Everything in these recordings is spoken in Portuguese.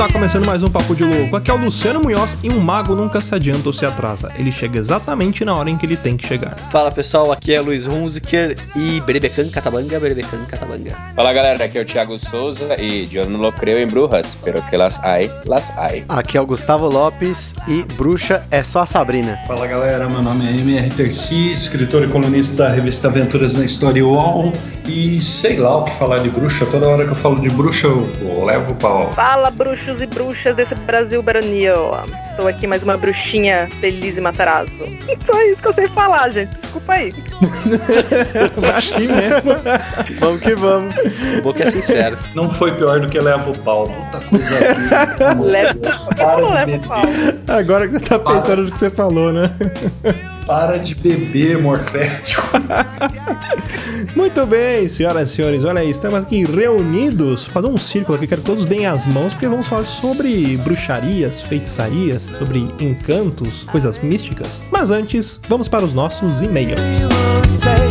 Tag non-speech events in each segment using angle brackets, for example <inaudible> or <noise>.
tá começando mais um Papo de Louco. Aqui é o Luciano Munhoz e um mago nunca se adianta ou se atrasa. Ele chega exatamente na hora em que ele tem que chegar. Fala pessoal, aqui é Luiz Hunziker e Berebecan Catabanga, Berebecan Catabanga. Fala galera, aqui é o Thiago Souza e eu não creo em brujas, pero que las hay, las hay. Aqui é o Gustavo Lopes e bruxa é só a Sabrina. Fala galera, meu nome é MR Terci, escritor e colunista da revista Aventuras na História UOL e sei lá o que falar de bruxa, toda hora que eu falo de bruxa eu levo o pau. Fala, bruxos e bruxas desse Brasil baronil. Estou aqui mais uma bruxinha feliz e matarazzo. <laughs> Só isso que eu sei falar, gente. Desculpa aí. <laughs> assim mesmo. vamos que vamos. O boca é sincero. Não foi pior do que leva o pau. Puta coisa aqui. <laughs> leva o pau. Agora que você tá pensando no que você falou, né? Para de beber, morfético. <laughs> Muito bem, senhoras e senhores, olha aí, estamos aqui reunidos, fazer um círculo aqui, quero que todos deem as mãos, porque vamos falar sobre bruxarias, feitiçarias, sobre encantos, coisas místicas. Mas antes, vamos para os nossos e-mails. Você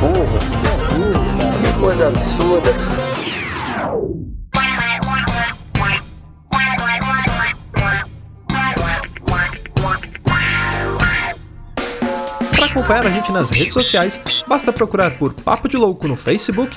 burro. É burro, cara. Que coisa absurda. Para acompanhar a gente nas redes sociais, basta procurar por Papo de Louco no Facebook,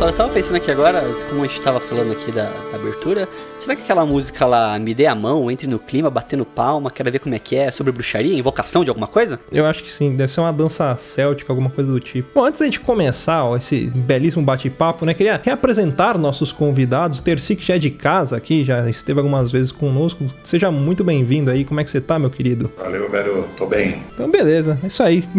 Nossa, eu tava pensando aqui agora, como a gente tava falando aqui da, da abertura, será que aquela música lá, Me Dê a Mão, Entre no Clima, Batendo Palma, Quero Ver Como é que é, sobre bruxaria, invocação de alguma coisa? Eu acho que sim, deve ser uma dança céltica, alguma coisa do tipo. Bom, antes da gente começar ó, esse belíssimo bate-papo, né, queria reapresentar nossos convidados. Terci, que já é de casa aqui, já esteve algumas vezes conosco. Seja muito bem-vindo aí, como é que você tá, meu querido? Valeu, velho, tô bem. Então, beleza, é isso aí. <laughs>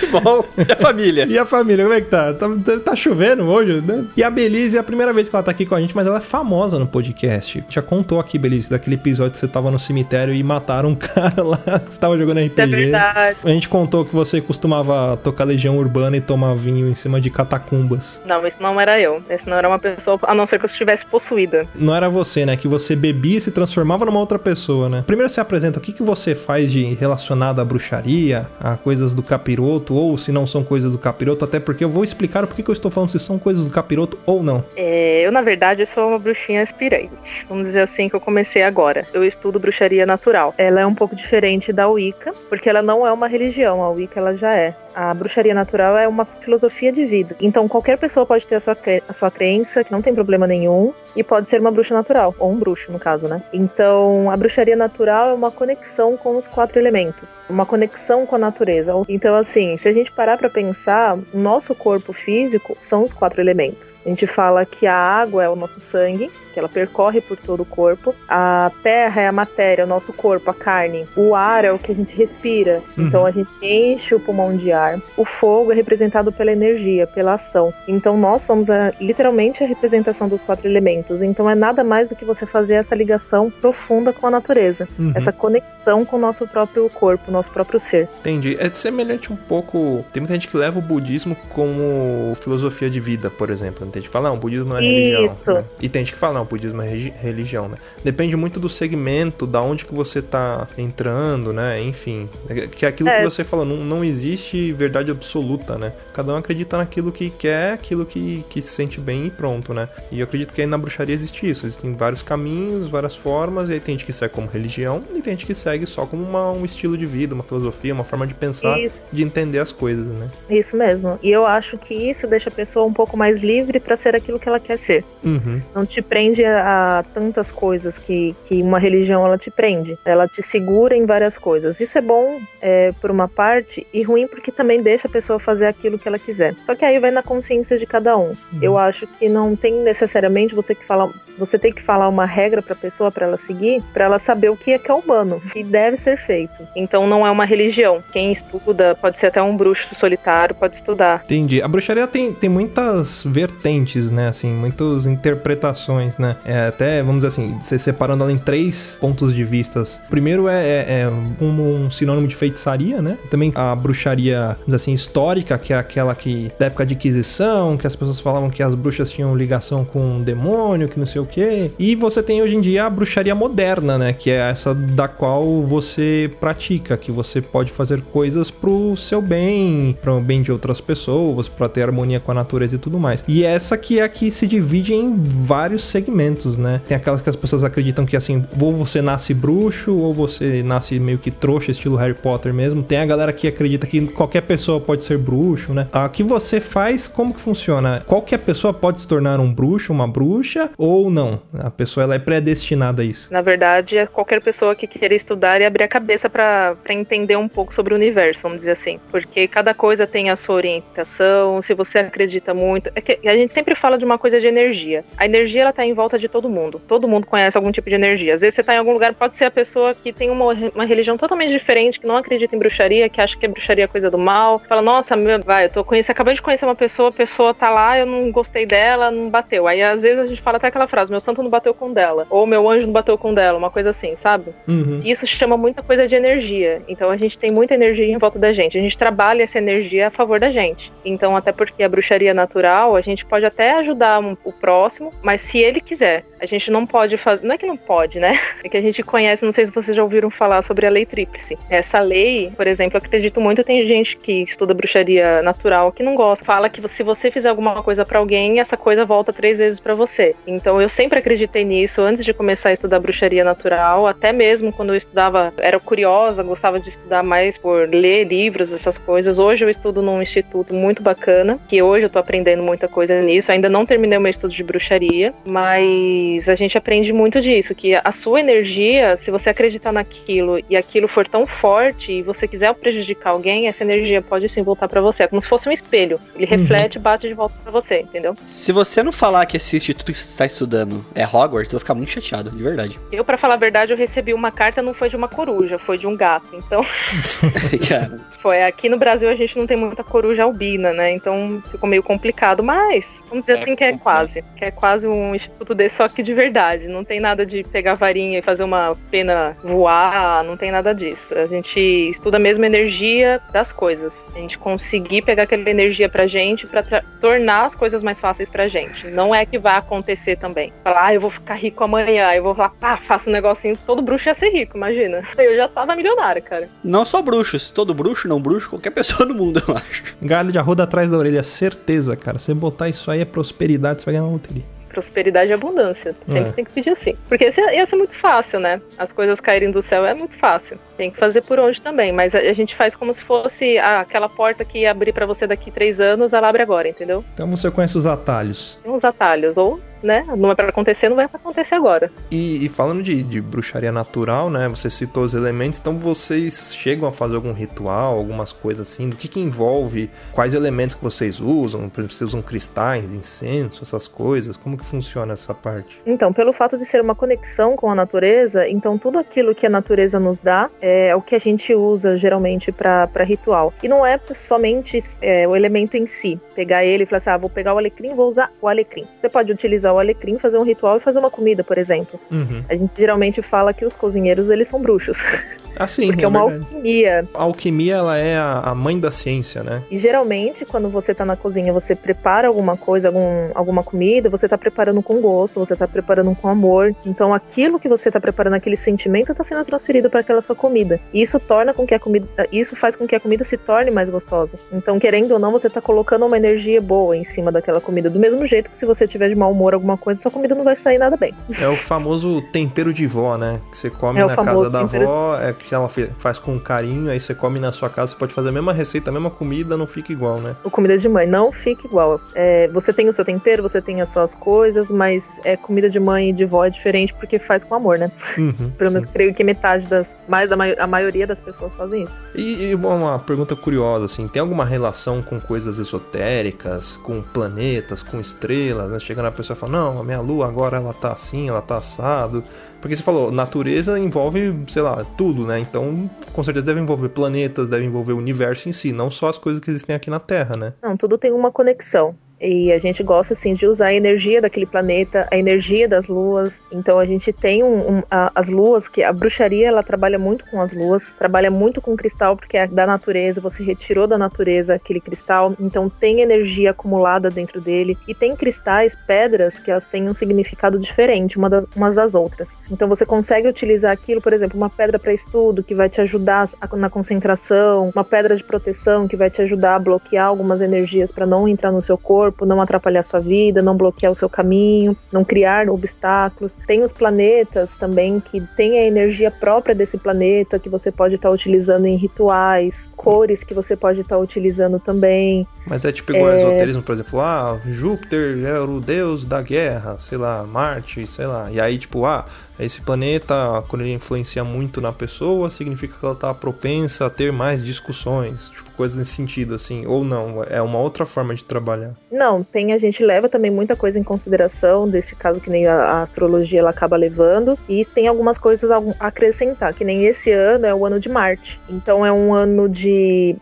que bom, e a família? E a família, como é que tá? Tá, tá chovendo hoje, né? E a Belize é a primeira vez que ela tá aqui com a gente, mas ela é famosa no podcast. Já contou aqui, Belize, daquele episódio que você tava no cemitério e mataram um <laughs> cara lá que você tava jogando RPG. É verdade. A gente contou que você costumava tocar Legião Urbana e tomar vinho em cima de catacumbas. Não, isso não era eu. Esse não era uma pessoa, a não ser que eu estivesse possuída. Não era você, né? Que você bebia e se transformava numa outra pessoa, né? Primeiro você apresenta o que, que você faz de relacionado à bruxaria, a coisas do capiroto, ou se não são coisas do capiroto, até porque eu vou explicar o porquê que eu estou falando se são coisas do capiroto ou não. É, eu, na verdade, sou uma bruxinha aspirante. Vamos dizer assim que eu comecei agora. Eu estudo bruxaria natural. Ela é um pouco diferente da Wicca, porque ela não é uma religião. A Wicca ela já é. A bruxaria natural é uma filosofia de vida. Então qualquer pessoa pode ter a sua, a sua crença, que não tem problema nenhum, e pode ser uma bruxa natural, ou um bruxo no caso, né? Então a bruxaria natural é uma conexão com os quatro elementos, uma conexão com a natureza. Então assim, se a gente parar para pensar, nosso corpo físico são os quatro elementos. A gente fala que a água é o nosso sangue, que ela percorre por todo o corpo. A terra é a matéria, o nosso corpo, a carne. O ar é o que a gente respira. Uhum. Então a gente enche o pulmão de ar. O fogo é representado pela energia, pela ação. Então nós somos a, literalmente a representação dos quatro elementos. Então é nada mais do que você fazer essa ligação profunda com a natureza. Uhum. Essa conexão com o nosso próprio corpo, nosso próprio ser. Entendi. É semelhante um pouco. Tem muita gente que leva o budismo como filosofia de vida, por exemplo. Tem gente que fala, não, o budismo não é religião. Isso. né? E tem gente que fala, não, o budismo é religião, né? Depende muito do segmento, da onde que você tá entrando, né? Enfim. É Que é aquilo É. que você falou, não, não existe verdade absoluta, né? Cada um acredita naquilo que quer, aquilo que, que se sente bem e pronto, né? E eu acredito que aí na bruxaria existe isso. Existem vários caminhos, várias formas, e aí tem gente que segue como religião, e tem gente que segue só como uma- um estilo de vida, uma filosofia, uma forma de pensar, Isso. de entender as coisas, né? Isso mesmo. E eu acho que isso deixa a pessoa um pouco mais livre pra ser aquilo que ela quer ser. Uhum. Não te prende a, a tantas coisas que, que uma religião ela te prende. Ela te segura em várias coisas. Isso é bom é, por uma parte e ruim porque também deixa a pessoa fazer aquilo que ela quiser. Só que aí vai na consciência de cada um. Eu acho que não tem necessariamente você que falar, você tem que falar uma regra pra pessoa para ela seguir, pra ela saber o que é que é humano e deve ser feito. Então não é uma religião. Quem estuda pode ser até um bruxo solitário, pode estudar. Entendi. A bruxaria tem, tem muitas vertentes, né? Assim, muitas interpretações, né? É, até, vamos dizer assim, você separando ela em três pontos de vistas. Primeiro é, é, é como um sinônimo de feitiçaria, né? Também a bruxaria, assim, histórica, que é aquela que, da época de Inquisição, que as pessoas falavam que as bruxas tinham ligação com o demônio, que não sei o quê. E você tem hoje em dia a bruxaria moderna, né? Que é essa da qual você pratica, que você pode fazer coisas pro seu bem, pro bem de outras pessoas, pra ter harmonia com a natureza e tudo mais. E essa que é a que se divide em vários segmentos, né? Tem aquelas que as pessoas acreditam que assim, ou você nasce bruxo, ou você nasce meio que trouxa, estilo Harry Potter mesmo. Tem a galera que acredita que qualquer pessoa pode ser bruxo, né? A que você faz, como que funciona? Qualquer pessoa pode se tornar um bruxo, uma bruxa, ou não? A pessoa ela é predestinada a isso. Na verdade, é qualquer pessoa que queira estudar e abrir a cabeça para entender um pouco sobre o universo, vamos dizer assim. Porque cada coisa tem a sua orientação, se você acredita muito. É que a gente sempre fala de uma coisa de energia. A energia, ela tá em volta de todo mundo. Todo mundo conhece algum tipo de energia. Às vezes você tá em algum lugar, pode ser a pessoa que tem uma, uma religião totalmente diferente, que não acredita em bruxaria, que acha que bruxaria é coisa do mal. Fala, nossa, meu, vai, eu tô conhecendo, acabei de conhecer uma pessoa, a pessoa tá lá, eu não gostei dela, não bateu. Aí às vezes a gente fala até aquela frase, meu santo não bateu com dela. Ou meu anjo não bateu com dela, uma coisa assim, sabe? Uhum. Isso chama muita coisa de energia. Então a gente tem muita energia em volta da gente. A gente trabalha essa energia a favor da gente. Então, até porque a bruxaria natural, a gente pode até ajudar um- o próximo, mas se ele quiser, a gente não pode fazer. Não é que não pode, né? <laughs> É que a gente conhece, não sei se vocês já ouviram falar sobre a lei tríplice. Essa lei, por exemplo, eu acredito muito, tem gente que estuda bruxaria natural que não gosta. Fala que se você fizer alguma coisa pra alguém, essa coisa volta três vezes pra você. Então eu sempre acreditei nisso antes de começar a estudar bruxaria natural, até mesmo quando eu estudava, era curiosa, gostava de estudar mais por ler livros, essas coisas. Hoje eu estudo num instituto muito bacana, que hoje eu tô aprendendo muita coisa nisso. Ainda não terminei o meu estudo de bruxaria, mas a gente aprende muito disso, que a sua energia, se você acreditar naquilo e aquilo for tão forte e você quiser prejudicar alguém, essa energia pode sim voltar pra você. É como se fosse um espelho. Ele reflete e bate de volta pra você, entendeu? Se você não falar que esse instituto que você está estudando é Hogwarts, eu vou ficar muito chateado, de verdade. <laughs> Eu, pra falar a verdade, eu recebi uma carta, não foi de uma coruja, foi de um gato. Então, <laughs> Cara, foi aqui no Brasil a gente não tem muita coruja albina, né? Então ficou meio complicado, mas vamos dizer É assim que é quase. Que é quase um instituto desse, só que de verdade. Não tem nada de pegar varinha e fazer uma pena voar, não tem nada disso. A gente estuda mesmo a energia das coisas. A gente conseguir pegar aquela energia pra gente pra tra- tornar as coisas mais fáceis pra gente. Não é que vai acontecer também. Falar, ah, eu vou ficar rico amanhã, eu vou lá, pá, faço um negocinho, todo bruxo ia ser rico, imagina. <laughs> Eu já tava milionária, cara. não só bruxos, todo bruxo, não bruxo, qualquer <laughs> pessoa do mundo, eu acho. Galho de arruda atrás da orelha, certeza, cara. Você botar isso aí é prosperidade, você vai ganhar na loteria. prosperidade e abundância. Sempre É. tem que pedir assim. Porque esse ia ser muito fácil, né? As coisas caírem do céu é muito fácil. Tem que fazer por onde também. Mas a, a gente faz como se fosse ah, aquela porta que ia abrir pra você daqui três anos, ela abre agora, entendeu? Então você conhece os atalhos. Tem uns atalhos. Ou, né? Não é pra acontecer, não vai pra acontecer agora. E, e falando de, de bruxaria natural, né? Você citou os elementos, então vocês chegam a fazer algum ritual, algumas coisas assim? Do que que envolve? Quais elementos que vocês usam? Por exemplo, vocês usam cristais, incenso, essas coisas? Como que funciona essa parte? Então, pelo fato de ser uma conexão com a natureza, então tudo aquilo que a natureza nos dá é o que a gente usa geralmente para ritual. E não é somente é, o elemento em si. Pegar ele e falar assim, ah, vou pegar o alecrim, vou usar o alecrim. Você pode utilizar o alecrim, fazer um ritual e fazer uma comida, por exemplo. Uhum. A gente geralmente fala que os cozinheiros, eles são bruxos. <laughs> Assim, Porque é é uma verdade. alquimia. A alquimia, ela é a, mãe da ciência, né? E geralmente, quando você tá na cozinha, você prepara alguma coisa, algum, alguma comida, você tá preparando com gosto, você tá preparando com amor. Então, aquilo que você tá preparando, aquele sentimento, tá sendo transferido para aquela sua comida. E isso torna com que a comida. Isso faz com que a comida se torne mais gostosa. Então, querendo ou não, você tá colocando uma energia boa em cima daquela comida. Do mesmo jeito que se você tiver de mau humor alguma coisa, sua comida não vai sair nada bem. É o famoso tempero de vó, né? Que você come É na casa da avó, é que ela faz com carinho, aí você come na sua casa, você pode fazer a mesma receita, a mesma comida, não fica igual, né? O comida de mãe não fica igual. É, você tem o seu tempero, você tem as suas coisas, mas é comida de mãe e de vó é diferente porque faz com amor, né? Uhum, <laughs> Pelo sim. menos creio que metade das. Mais da a maioria das pessoas fazem isso. E, e uma pergunta curiosa, assim, tem alguma relação com coisas esotéricas, com planetas, com estrelas, né? Chegando a pessoa e fala, não, a minha lua agora ela tá assim, ela tá assado. Porque você falou, natureza envolve, sei lá, tudo, né? Então, com certeza deve envolver planetas, deve envolver o universo em si, não só as coisas que existem aqui na Terra, né? Não, tudo tem uma conexão. E a gente gosta, assim, de usar a energia daquele planeta, a energia das luas. Então a gente tem um, um- a- as luas, que a bruxaria, ela trabalha muito com as luas, trabalha muito com cristal, porque é da natureza, você retirou da natureza aquele cristal, então tem energia acumulada dentro dele. E tem cristais, pedras, que elas têm um significado diferente uma das, umas das outras. Então você consegue utilizar aquilo, por exemplo, uma pedra para estudo, que vai te ajudar a- na concentração, uma pedra de proteção, que vai te ajudar a bloquear algumas energias para não entrar no seu corpo, não atrapalhar sua vida, não bloquear o seu caminho, não criar obstáculos. Tem os planetas também que tem a energia própria desse planeta que você pode estar utilizando em rituais, cores que você pode estar utilizando também. Mas é tipo igual ao esoterismo, por exemplo, ah, Júpiter é o deus da guerra, sei lá, Marte, sei lá. E aí, tipo, ah, esse planeta, quando ele influencia muito na pessoa, significa que ela tá propensa a ter mais discussões, tipo, coisas nesse sentido, assim. Ou não, é uma outra forma de trabalhar. Não, tem a gente leva também muita coisa em consideração desse caso que nem a, astrologia ela acaba levando e tem algumas coisas a acrescentar, que nem esse ano é o ano de Marte. Então é um ano de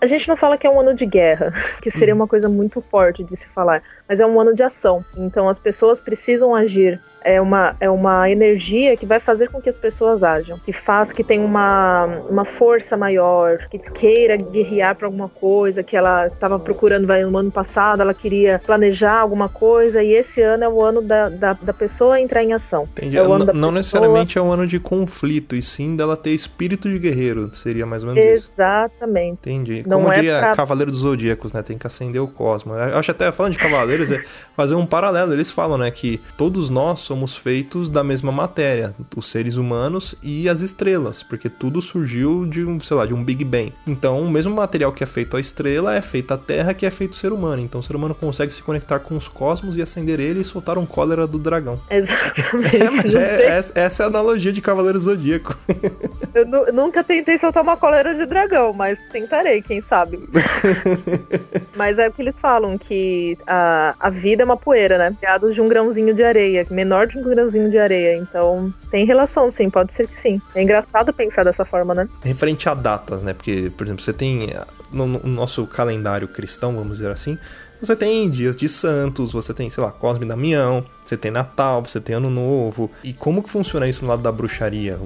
a gente não fala que é um ano de guerra, <laughs> que seria uma coisa muito forte de se falar, mas é um ano de ação. Então as pessoas precisam agir. É uma, é uma energia que vai fazer com que as pessoas ajam, que faz que tenha uma, uma força maior, que queira guerrear para alguma coisa, que ela estava procurando vai, no ano passado, ela queria planejar alguma coisa, e esse ano é o ano da, da, da pessoa entrar em ação. Entendi. É não pessoa- necessariamente é um ano de conflito, e sim dela ter espírito de guerreiro, seria mais ou menos isso. Exatamente. Entendi. Não Como é diria pra- Cavaleiro dos Zodíacos, né? Tem que acender o cosmos. Eu acho até, falando de cavaleiros, é fazer um paralelo. Eles falam, né, que todos nós somos feitos da mesma matéria, os seres humanos e as estrelas, porque tudo surgiu de um, sei lá, de um Big Bang. Então, o mesmo material que é feito a estrela é feito a Terra, que é feito o ser humano. Então, o ser humano consegue se conectar com os cosmos e acender ele e soltar um cólera do dragão. <laughs> Exatamente. É, mas é- sei- essa, é a analogia de Cavaleiro Zodíaco. <laughs> Eu nu- nunca tentei soltar uma cólera de dragão, mas tentarei, quem sabe. <laughs> mas é o que eles falam, que a, a vida é uma poeira, né? Criados de um grãozinho de areia, menor de um grãozinho de areia. Então, tem relação, sim, pode ser que sim. É engraçado pensar dessa forma, né? referente a datas, né? Porque, por exemplo, você tem no, no nosso calendário cristão, vamos dizer assim, você tem dias de santos, você tem, sei lá, Cosme e Damião, você tem Natal, você tem Ano Novo. E como que funciona isso no lado da bruxaria?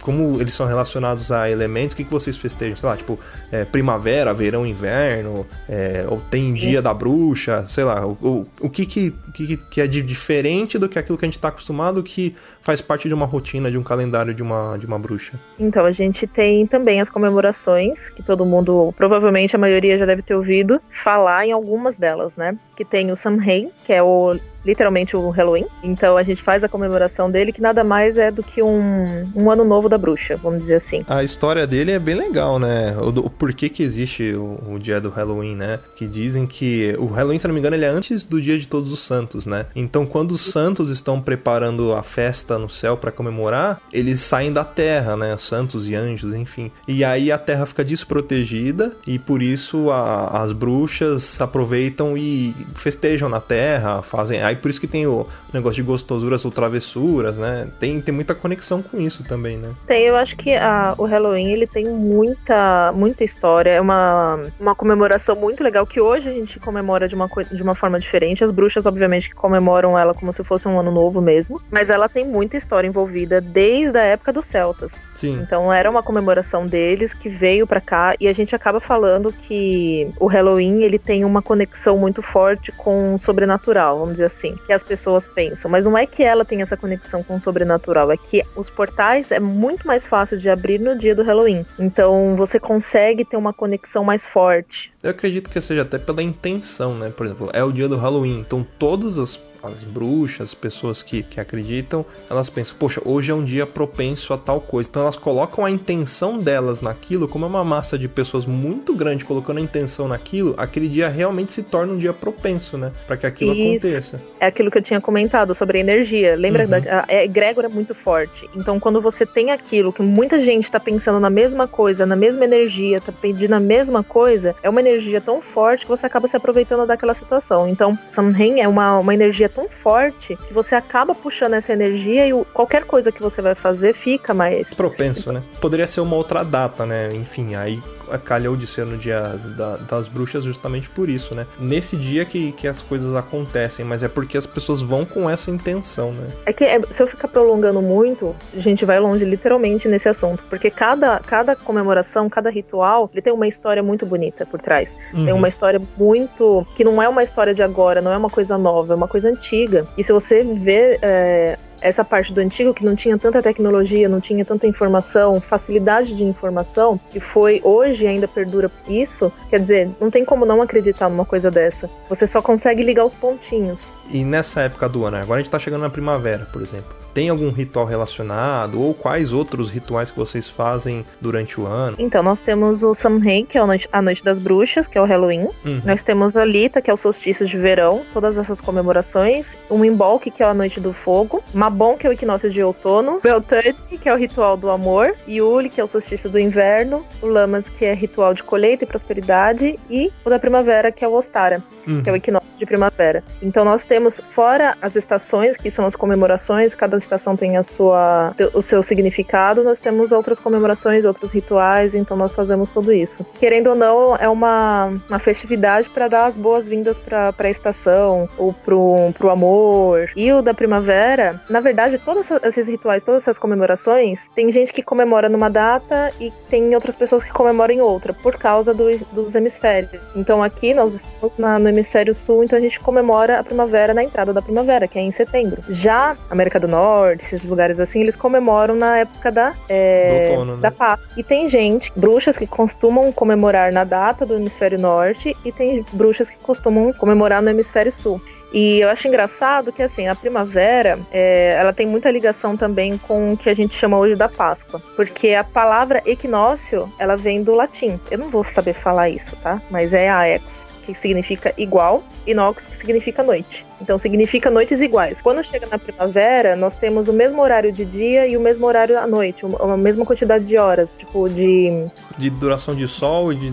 Como eles são relacionados a elementos? O que, que vocês festejam? Sei lá, tipo, é, primavera, verão, inverno, é, ou tem dia da bruxa, sei lá, o, o, o que, que, que, que é de diferente do que aquilo que a gente tá acostumado que faz parte de uma rotina, de um calendário de uma, de uma bruxa? Então, a gente tem também as comemorações, que todo mundo, provavelmente a maioria já deve ter ouvido falar em algumas delas, né? Que tem o Samhain, que é o literalmente o Halloween. Então a gente faz a comemoração dele, que nada mais é do que um, um ano novo da bruxa, vamos dizer assim. A história dele é bem legal, né? O, o porquê que existe o, o dia do Halloween, né? Que dizem que o Halloween, se não me engano, ele é antes do dia de todos os santos, né? Então, quando os santos estão preparando a festa no céu pra comemorar, eles saem da terra, né? Santos e anjos, enfim. E aí a terra fica desprotegida e por isso a- as bruxas aproveitam e festejam na terra, fazem. Aí por isso que tem o negócio de gostosuras ou travessuras, né? Tem, tem muita conexão com isso também, né? Tem, eu acho que a- o Halloween ele tem muita, muita história. É uma, uma comemoração muito legal que hoje a gente comemora de uma, de uma forma diferente. As bruxas, obviamente, que comemoram ela como se fosse um ano novo mesmo. Mas ela tem muita história envolvida desde a época dos celtas. Sim. Então era uma comemoração deles que veio pra cá e a gente acaba falando que o Halloween ele tem uma conexão muito forte com o sobrenatural, vamos dizer assim, que as pessoas pensam. Mas não é que ela tem essa conexão com o sobrenatural, é que os portais é muito mais fácil de abrir no dia do Halloween. Então você consegue ter uma conexão mais forte. Eu acredito que seja até pela intenção, né? Por exemplo, é o dia do Halloween, então todas as, as bruxas, as pessoas que, que acreditam, elas pensam, poxa, hoje é um dia propenso a tal coisa. Então elas colocam a intenção delas naquilo, como é uma massa de pessoas muito grande colocando a intenção naquilo, aquele dia realmente se torna um dia propenso, né? Pra que aquilo Isso. aconteça. É aquilo que eu tinha comentado sobre a energia. Lembra Uhum. da a egrégora é muito forte. Então, quando você tem aquilo que muita gente tá pensando na mesma coisa, na mesma energia, tá pedindo a mesma coisa, é uma energia tão forte que você acaba se aproveitando daquela situação. Então, Samhain é uma, uma energia tão forte que você acaba puxando essa energia e qualquer coisa que você vai fazer fica mais Propenso, né? Poderia ser uma outra data, né? Enfim, aí calhou de ser no dia da- das bruxas justamente por isso, né? Nesse dia que, que as coisas acontecem, mas é porque as pessoas vão com essa intenção, né? É que é, se eu ficar prolongando muito, a gente vai longe literalmente nesse assunto. Porque cada, cada comemoração, cada ritual, ele tem uma história muito bonita por trás. Tem Uhum. uma história muito. que não é uma história de agora, não é uma coisa nova, é uma coisa antiga. E se você vê. é, essa parte do antigo que não tinha tanta tecnologia, não tinha tanta informação, facilidade de informação, que foi hoje ainda perdura isso, quer dizer, não tem como não acreditar numa coisa dessa. Você só consegue ligar os pontinhos. E nessa época do ano, agora a gente tá chegando na primavera, por exemplo. Tem algum ritual relacionado? Ou quais outros rituais que vocês fazem durante o ano? Então, nós temos o Samhain, que é a noite, a noite das bruxas, que é o Halloween. Uhum. Nós temos a Lita, que é o solstício de verão, todas essas comemorações. O Mimbolc, que é a noite do fogo. Mabon, que é o equinócio de outono. Beltane, que é o ritual do amor. Yuli, que é o solstício do inverno. O Lamas, que é ritual de colheita e prosperidade. E o da primavera, que é o Ostara, Uhum. que é o equinócio de primavera. Então nós temos, fora as estações, que são as comemorações, cada estação tem a sua, o seu significado, nós temos outras comemorações, outros rituais, então nós fazemos tudo isso. Querendo ou não, é uma, uma festividade para dar as boas-vindas para a estação, ou pro, pro amor. E o da primavera, na verdade, todos esses rituais, todas essas comemorações, tem gente que comemora numa data e tem outras pessoas que comemoram em outra, por causa do- dos hemisférios. Então aqui nós estamos na- no hemisfério sul, então a gente comemora a primavera na entrada da primavera, que é em setembro. Já América do Norte, esses lugares assim, eles comemoram na época da, é, outono, né? da Páscoa. E tem gente, bruxas que costumam comemorar na data do hemisfério norte e tem bruxas que costumam comemorar no hemisfério sul. E eu acho engraçado que, assim, a primavera, é, ela tem muita ligação também com o que a gente chama hoje da Páscoa. Porque a palavra equinócio, ela vem do latim. Eu não vou saber falar isso, tá? Mas é aex, que significa igual, e nox, que significa noite. Então, significa noites iguais. Quando chega na primavera, nós temos o mesmo horário de dia e o mesmo horário à noite, uma- a mesma quantidade de horas, tipo, de De duração de sol e de.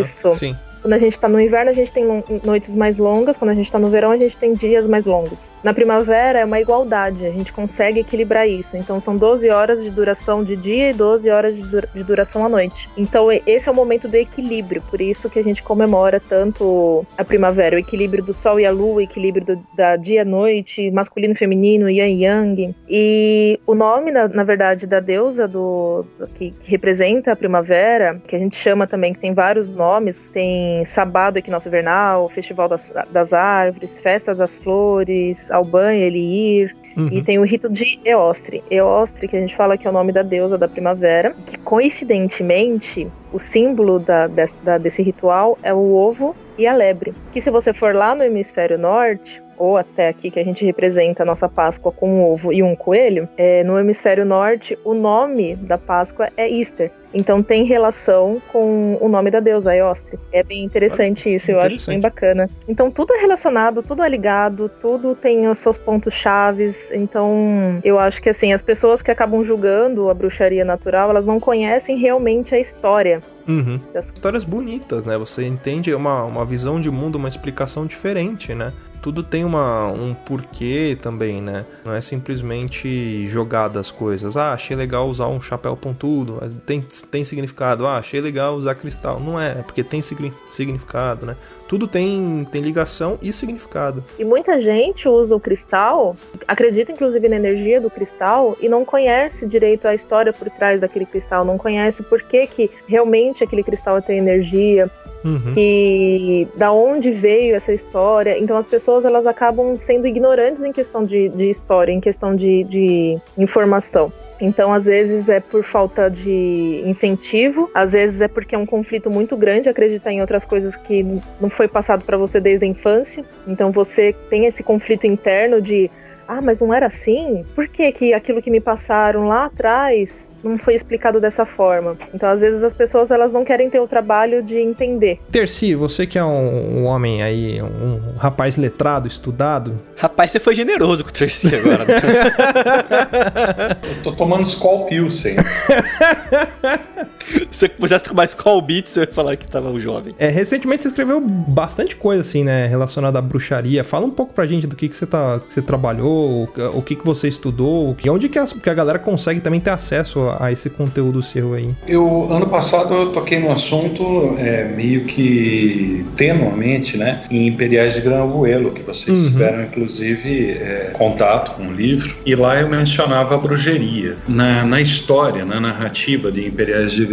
Isso. Aham, Sim. Quando a gente tá no inverno, a gente tem noites mais longas. Quando a gente tá no verão, a gente tem dias mais longos. Na primavera é uma igualdade, a gente consegue equilibrar isso. Então são 12 horas de duração de dia e 12 horas de, dura- de duração à noite. Então esse é o momento do equilíbrio, por isso que a gente comemora tanto a primavera, o equilíbrio do sol e a lua, o equilíbrio do, da dia e noite, masculino e feminino, yin e yang. E o nome, na, na verdade, da deusa do, do- que, que representa a primavera, que a gente chama também, que tem vários nomes, tem Sabá do Equinócio Vernal, Festival das, das Árvores, Festa das Flores, Alban e Eliir, Uhum. e tem o rito de Eostre. Eostre, que a gente fala que é o nome da deusa da primavera, que coincidentemente o símbolo da, da- desse ritual é o ovo e a lebre. Que se você for lá no hemisfério norte, ou até aqui que a gente representa a nossa Páscoa com um ovo e um coelho, é, no hemisfério norte o nome da Páscoa é Easter. Então tem relação com o nome da deusa, Eostre. É bem interessante isso, eu acho Interessante. bem bacana. Então tudo é relacionado, tudo é ligado, tudo tem os seus pontos chaves. Então eu acho que assim, as pessoas que acabam julgando a bruxaria natural, elas não conhecem realmente a história. Uhum. Histórias bonitas, né? Você entende uma, uma visão de mundo, uma explicação diferente, né? Tudo tem uma, um porquê também, né? Não é simplesmente jogar das coisas. Ah, achei legal usar um chapéu pontudo. Tem, tem significado. Ah, achei legal usar cristal. Não é, é porque tem significado, né? Tudo tem, tem ligação e significado. E muita gente usa o cristal, acredita inclusive na energia do cristal e não conhece direito a história por trás daquele cristal, não conhece por que, que realmente aquele cristal tem energia, Uhum. que da onde veio essa história. Então as pessoas elas acabam sendo ignorantes em questão de, de história, em questão de, de informação. Então, às vezes é por falta de incentivo, às vezes é porque é um conflito muito grande acreditar em outras coisas que não foi passado para você desde a infância. Então, você tem esse conflito interno de ah, mas não era assim? Por que, que aquilo que me passaram lá atrás não foi explicado dessa forma. Então, às vezes, as pessoas elas não querem ter o trabalho de entender. Terci, você que é um, um homem aí, um, rapaz letrado, estudado. Rapaz, você foi generoso com o Terci agora. Né? <laughs> Eu tô tomando Skull Pilsen. <laughs> Se você começasse a tomar Skull Beats, você ia falar que tava um jovem. É, recentemente você escreveu bastante coisa assim, né, relacionada à bruxaria. Fala um pouco pra gente do que, que você tá, que você trabalhou, o que, que você estudou, e onde que a, que a galera consegue também ter acesso a esse conteúdo seu aí? Eu, ano passado, eu toquei no assunto é, meio que tenuamente, né, em Imperiais de Granguelo, que vocês uhum. tiveram, inclusive, é, contato com o livro, e lá eu mencionava a bruxeria. Na, na história, na narrativa de Imperiais de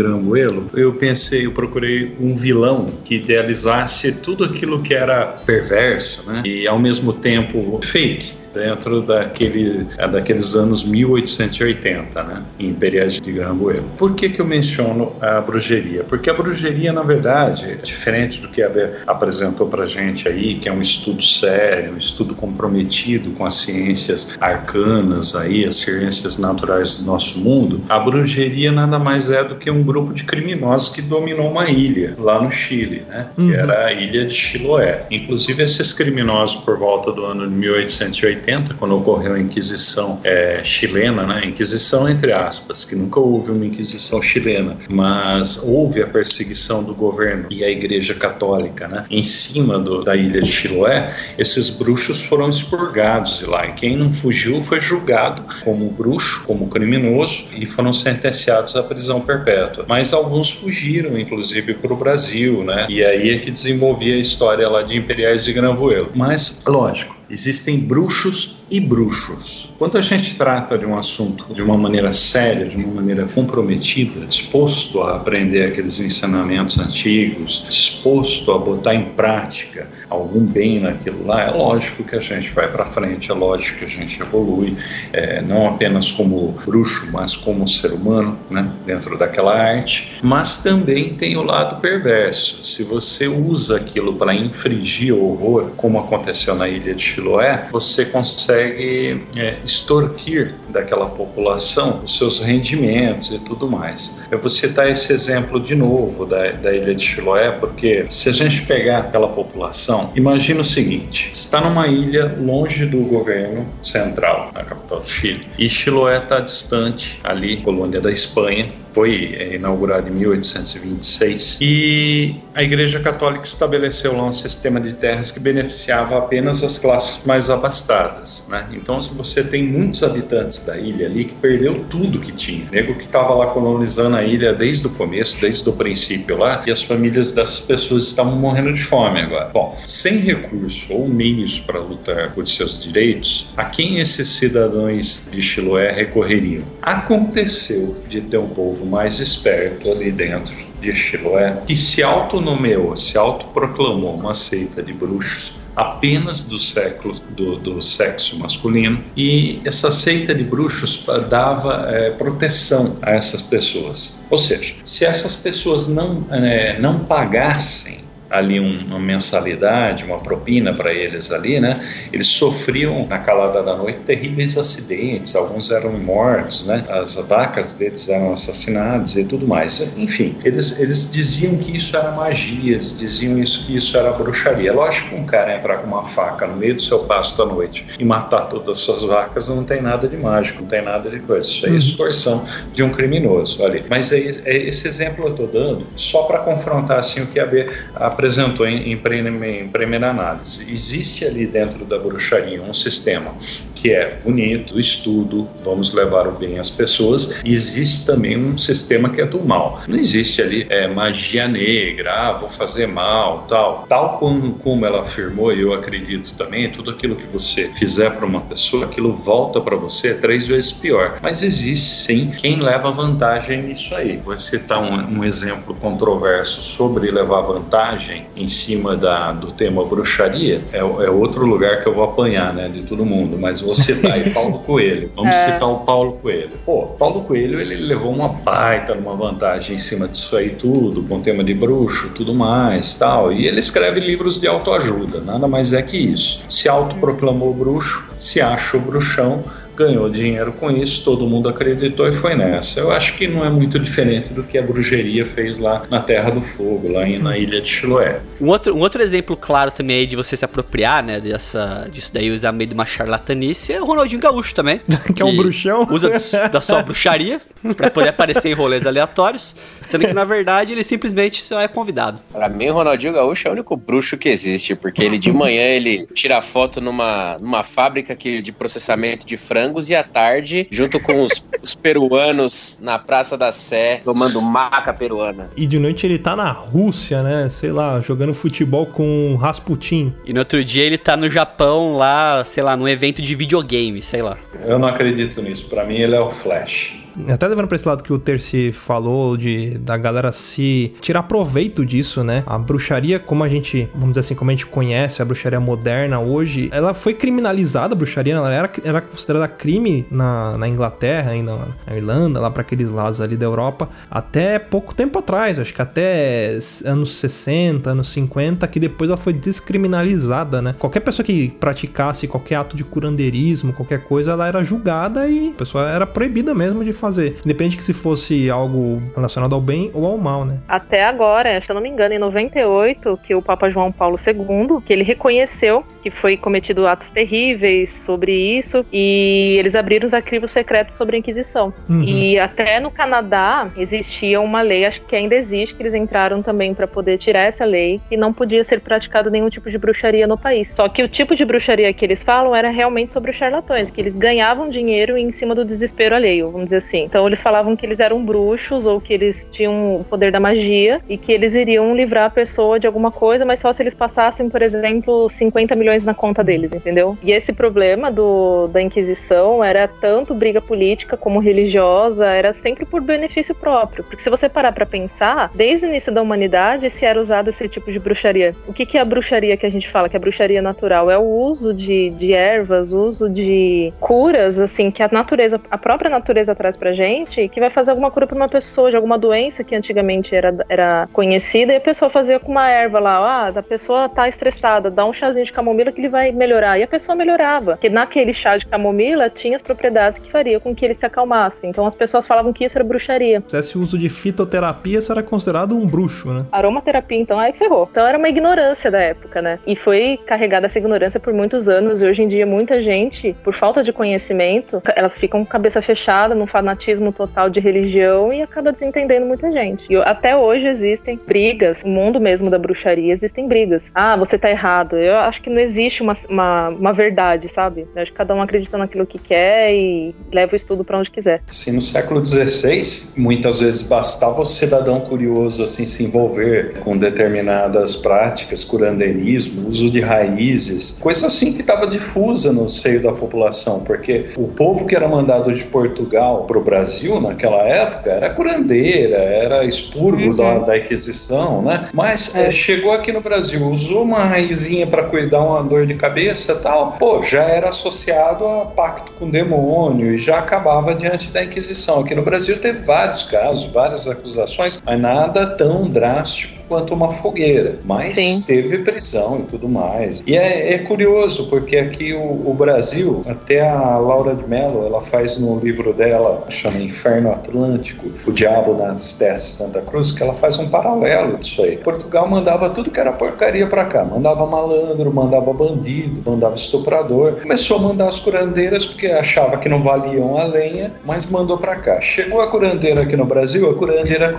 Eu pensei, eu procurei um vilão que idealizasse tudo aquilo que era perverso, né, e ao mesmo tempo fake dentro daquele, é, daqueles anos 1880, né, em Imperiais de Grambuelo. Por que, que eu menciono a bruxeria? Porque a bruxeria, na verdade, é diferente do que a apresentou para gente aí, que é um estudo sério, um estudo comprometido com as ciências arcanas aí, as ciências naturais do nosso mundo, a bruxeria nada mais é do que um grupo de criminosos que dominou uma ilha lá no Chile, né, uhum. que era a ilha de Chiloé. Inclusive esses criminosos por volta do ano de 1880 80, quando ocorreu a Inquisição é, chilena, né? Inquisição entre aspas, que nunca houve uma Inquisição chilena, mas houve a perseguição do governo e a Igreja Católica, né? Em cima do, da ilha de Chiloé, esses bruxos foram expurgados de lá. E quem não fugiu foi julgado como bruxo, como criminoso e foram sentenciados à prisão perpétua. Mas alguns fugiram, inclusive, para o Brasil, né? E aí é que desenvolvia a história lá de Imperiais de Granvuelo. Mas, lógico, existem bruxos e bruxos. Quando a gente trata de um assunto de uma maneira séria, de uma maneira comprometida, disposto a aprender aqueles ensinamentos antigos, disposto a botar em prática algum bem naquilo lá, é lógico que a gente vai para frente, é lógico que a gente evolui, é, não apenas como bruxo, mas como ser humano, né, dentro daquela arte. Mas também tem o lado perverso. Se você usa aquilo para infringir o horror, como aconteceu na ilha de Chiloé, você consegue é, extorquir daquela população os seus rendimentos e tudo mais. Eu vou citar esse exemplo de novo da, da ilha de Chiloé, porque se a gente pegar aquela população, imagina o seguinte: está numa ilha longe do governo central, na capital do Chile, e Chiloé está distante, ali, colônia da Espanha, foi é, inaugurado em 1826 e a Igreja Católica estabeleceu lá um sistema de terras que beneficiava apenas as classes mais abastadas, né? Então, se você tem muitos habitantes da ilha ali que perdeu tudo que tinha, nego que estava lá colonizando a ilha desde o começo, desde o princípio lá, e as famílias dessas pessoas estavam morrendo de fome agora. Bom, sem recurso ou meios para lutar por seus direitos, a quem esses cidadãos de Chiloé recorreriam? Aconteceu de ter um povo povo mais esperto ali dentro de Chiloé, que se autonomeou, se autoproclamou uma seita de bruxos apenas do século do, do, sexo masculino e essa seita de bruxos dava é, proteção a essas pessoas. Ou seja, se essas pessoas não, é, não pagassem ali uma mensalidade, uma propina para eles ali, né? Eles sofriam na calada da noite terríveis acidentes, alguns eram mortos, né? As vacas deles eram assassinadas e tudo mais. Enfim, eles, eles diziam que isso era magia, eles diziam isso, que isso era bruxaria. Lógico que um cara entrar com uma faca no meio do seu pasto à noite e matar todas as suas vacas não tem nada de mágico, não tem nada de coisa. Isso é uhum. extorsão de um criminoso ali. Mas é, é esse exemplo eu estou dando só para confrontar assim o que a, a apresentou em, em, em primeira análise. Existe ali dentro da bruxaria um sistema que é bonito, estudo, vamos levar o bem às pessoas. Existe também um sistema que é do mal. Não existe ali é, magia negra, ah, vou fazer mal, tal. Tal como, como ela afirmou, eu acredito também, tudo aquilo que você fizer para uma pessoa, aquilo volta para você três vezes pior. Mas existe sim quem leva vantagem nisso aí. Vou citar um, um exemplo controverso sobre levar vantagem em cima da, do tema bruxaria. É, é outro lugar que eu vou apanhar, né, de todo mundo. Mas vou citar aí <laughs> Paulo Coelho. Vamos é. citar o Paulo Coelho. Pô, Paulo Coelho ele levou uma baita uma vantagem em cima disso aí tudo, com tema de bruxo, tudo mais, tal. E ele escreve livros de autoajuda, nada mais é que isso. Se autoproclamou bruxo, se acha o bruxão, ganhou dinheiro com isso, todo mundo acreditou e foi nessa. Eu acho que não é muito diferente do que a bruxeria fez lá na Terra do Fogo, lá na ilha de Chiloé. Um outro, um outro exemplo claro também aí de você se apropriar, né, dessa, disso daí, usar meio de uma charlatanice, é o Ronaldinho Gaúcho também. que, <laughs> que é um bruxão. Usa da sua bruxaria para poder aparecer em rolês aleatórios, sendo que na verdade ele simplesmente só é convidado. Para mim, o Ronaldinho Gaúcho é o único bruxo que existe, porque ele de manhã ele tira foto numa, numa fábrica que, de processamento de frango frangos e à tarde, junto com os, os peruanos na Praça da Sé, tomando maca peruana. E de noite ele tá na Rússia, né? Sei lá, jogando futebol com Rasputin. E no outro dia ele tá no Japão lá, sei lá, num evento de videogame, sei lá. Eu não acredito nisso. Para mim ele é o Flash. Até levando pra esse lado que o Terci falou, de da galera se tirar proveito disso, né? A bruxaria, como a gente, vamos dizer assim, como a gente conhece, a bruxaria moderna hoje, ela foi criminalizada, a bruxaria, ela era, era considerada crime na, na Inglaterra, ainda na Irlanda, lá para aqueles lados ali da Europa, até pouco tempo atrás, acho que até anos 60, anos 50, que depois ela foi descriminalizada, né? Qualquer pessoa que praticasse qualquer ato de curandeirismo, qualquer coisa, ela era julgada e a pessoa era proibida mesmo de fazer. Independente que se fosse algo relacionado ao bem ou ao mal, né? Até agora, se eu não me engano, em 98, que o Papa João Paulo II, que ele reconheceu que foi cometido atos terríveis sobre isso e eles abriram os arquivos secretos sobre a Inquisição. Uhum. E até no Canadá existia uma lei, acho que ainda existe, que eles entraram também para poder tirar essa lei e não podia ser praticado nenhum tipo de bruxaria no país. Só que o tipo de bruxaria que eles falam era realmente sobre os charlatões, que eles ganhavam dinheiro em cima do desespero alheio, vamos dizer assim assim. Então eles falavam que eles eram bruxos ou que eles tinham o poder da magia e que eles iriam livrar a pessoa de alguma coisa, mas só se eles passassem, por exemplo, 50 milhões na conta deles, entendeu? E esse problema do, da Inquisição era tanto briga política como religiosa, era sempre por benefício próprio. Porque se você parar para pensar, desde o início da humanidade se era usado esse tipo de bruxaria. O que, que é a bruxaria que a gente fala? Que a bruxaria natural? É o uso de, de ervas, uso de curas, assim, que a natureza, a própria natureza traz pra gente que vai fazer alguma cura pra uma pessoa de alguma doença que antigamente era, era conhecida e a pessoa fazia com uma erva lá, ah, a pessoa tá estressada, dá um chazinho de camomila que ele vai melhorar. E a pessoa melhorava, porque naquele chá de camomila tinha as propriedades que faria com que ele se acalmasse. Então as pessoas falavam que isso era bruxaria. Se esse uso de fitoterapia, isso era considerado um bruxo, né? Aromaterapia, então, aí ferrou. Então era uma ignorância da época, né? E foi carregada essa ignorância por muitos anos e hoje em dia muita gente, por falta de conhecimento, elas ficam com cabeça fechada, não fazem fanatismo total de religião e acaba desentendendo muita gente. E até hoje existem brigas, no mundo mesmo da bruxaria existem brigas. Ah, você tá errado. Eu acho que não existe uma, uma, uma verdade, sabe? Eu acho que cada um acredita naquilo que quer e leva o estudo para onde quiser. Sim, no século XVI, muitas vezes bastava o cidadão curioso assim se envolver com determinadas práticas, curandeirismo, uso de raízes, coisa assim que estava difusa no seio da população, porque o povo que era mandado de Portugal para o Brasil naquela época era curandeira, era expurgo uhum. da, da Inquisição, né? Mas é. É, chegou aqui no Brasil, usou uma raizinha para cuidar uma dor de cabeça tal, pô, já era associado a pacto com demônio e já acabava diante da Inquisição. Aqui no Brasil teve vários casos, várias acusações, mas nada tão drástico quanto uma fogueira, mas Sim. teve prisão e tudo mais. E é, é curioso, porque aqui o, o, Brasil, até a Laura de Mello, ela faz no livro dela, chama Inferno Atlântico, O Diabo nas Terras de Santa Cruz, que ela faz um paralelo disso aí. Portugal mandava tudo que era porcaria para cá, mandava malandro, mandava bandido, mandava estuprador. Começou a mandar as curandeiras porque achava que não valiam a lenha, mas mandou para cá. Chegou a curandeira aqui no Brasil, a curandeira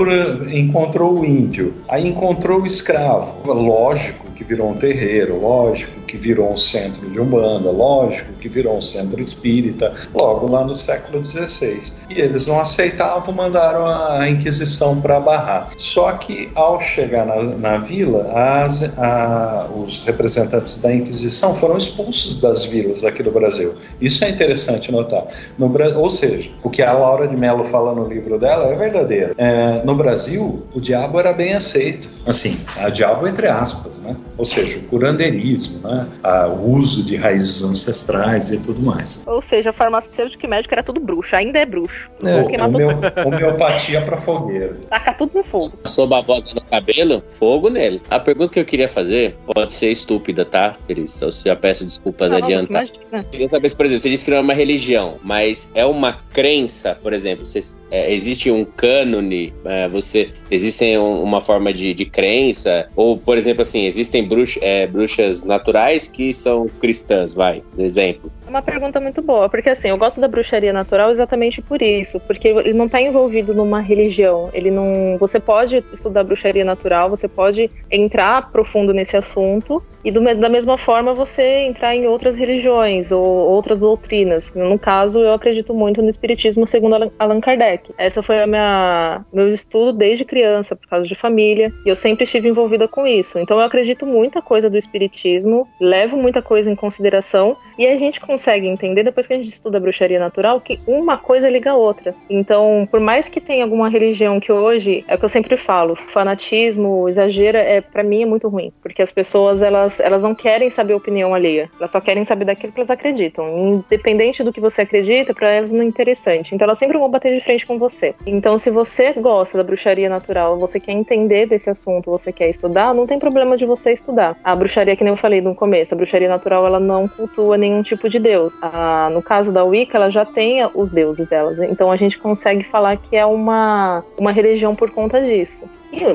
encontrou o índio, aí encontrou o escravo. Lógico que virou um terreiro, lógico que virou um centro de Umbanda, lógico que virou um centro espírita, logo lá no século XVI. E eles não aceitavam, mandaram a Inquisição para barrar. Só que ao chegar na, na vila, as, a, os representantes da Inquisição foram expulsos das vilas aqui do Brasil. Isso é interessante notar. No, ou seja, o que a Laura de Mello fala no livro dela é verdadeiro. É, no Brasil, o diabo era bem aceito. Assim, a diabo entre aspas, né? Ou seja, o curandeirismo, né? O uso de raízes ancestrais e tudo mais. Ou seja, farmacêutico e médico era tudo bruxo, ainda é bruxo. É. Homeo, homeopatia para fogueira. Taca tudo no fogo. Sou babosa no cabelo, fogo nele. A pergunta que eu queria fazer pode ser estúpida, tá, Cris? Eu já peço desculpas não, adiantar. Queria saber por exemplo, você disse que não é uma religião, mas é uma crença, por exemplo, você, é, existe um cânone, é, você existe um, uma forma de, de crença, ou, por exemplo, assim, existem bruxas, é, bruxas naturais que são cristãs, vai, exemplo? É uma pergunta muito boa, porque assim, eu gosto da bruxaria natural exatamente por isso, porque ele não está envolvido numa religião, ele não, você pode estudar bruxaria natural, você pode entrar profundo nesse assunto e do, da mesma forma você entrar em outras religiões ou outras doutrinas. No caso, eu acredito muito no espiritismo segundo Allan Kardec. Essa foi a minha meu estudo desde criança, por causa de família, e eu sempre estive envolvida com isso. Então eu acredito muita coisa do espiritismo, levo muita coisa em consideração e a gente consegue entender depois que a gente estuda a bruxaria natural que uma coisa liga a outra. Então, por mais que tenha alguma religião que hoje, é o que eu sempre falo, fanatismo, exagera, é para mim é muito ruim, porque as pessoas elas elas, não querem saber a opinião alheia. Elas só querem saber daquilo que elas acreditam. Independente do que você acredita, para elas não é interessante. Então elas sempre vão bater de frente com você. Então, se você gosta da bruxaria natural, você quer entender desse assunto, você quer estudar, não tem problema de você estudar. A bruxaria, que nem eu falei no começo, a bruxaria natural ela não cultua nenhum tipo de deus. A, no caso da Wicca, ela já tem os deuses delas. Então a gente consegue falar que é uma, uma religião por conta disso.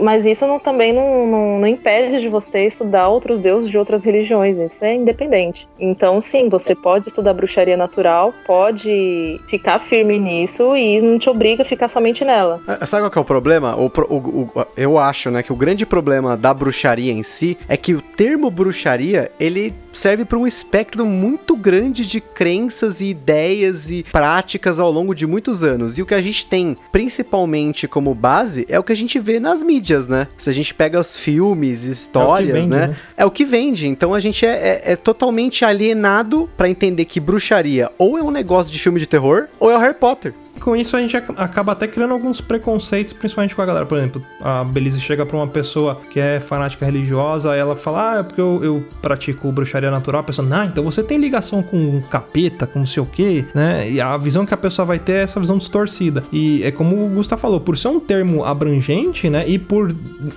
Mas isso não, também não, não, não, impede de você estudar outros deuses de outras religiões, isso é independente. Então, sim, você pode estudar bruxaria natural, pode ficar firme nisso e não te obriga a ficar somente nela. É, sabe qual que é o problema? O, o, o, eu acho, né, que o grande problema da bruxaria em si é que o termo bruxaria, ele serve para um espectro muito grande de crenças e ideias e práticas ao longo de muitos anos. E o que a gente tem principalmente como base é o que a gente vê nas mídias, né? Se a gente pega os filmes, histórias, é vende, né? né? É o que vende. Então a gente é, é, é totalmente alienado para entender que bruxaria ou é um negócio de filme de terror ou é o Harry Potter com isso a gente acaba até criando alguns preconceitos, principalmente com a galera. Por exemplo, a Belize chega pra uma pessoa que é fanática religiosa, ela fala, ah, é porque eu, eu pratico bruxaria natural. A pessoa, ah, então você tem ligação com um capeta, com não sei o quê, né? E a visão que a pessoa vai ter é essa visão distorcida. E é como o Gustavo falou, por ser um termo abrangente, né? E por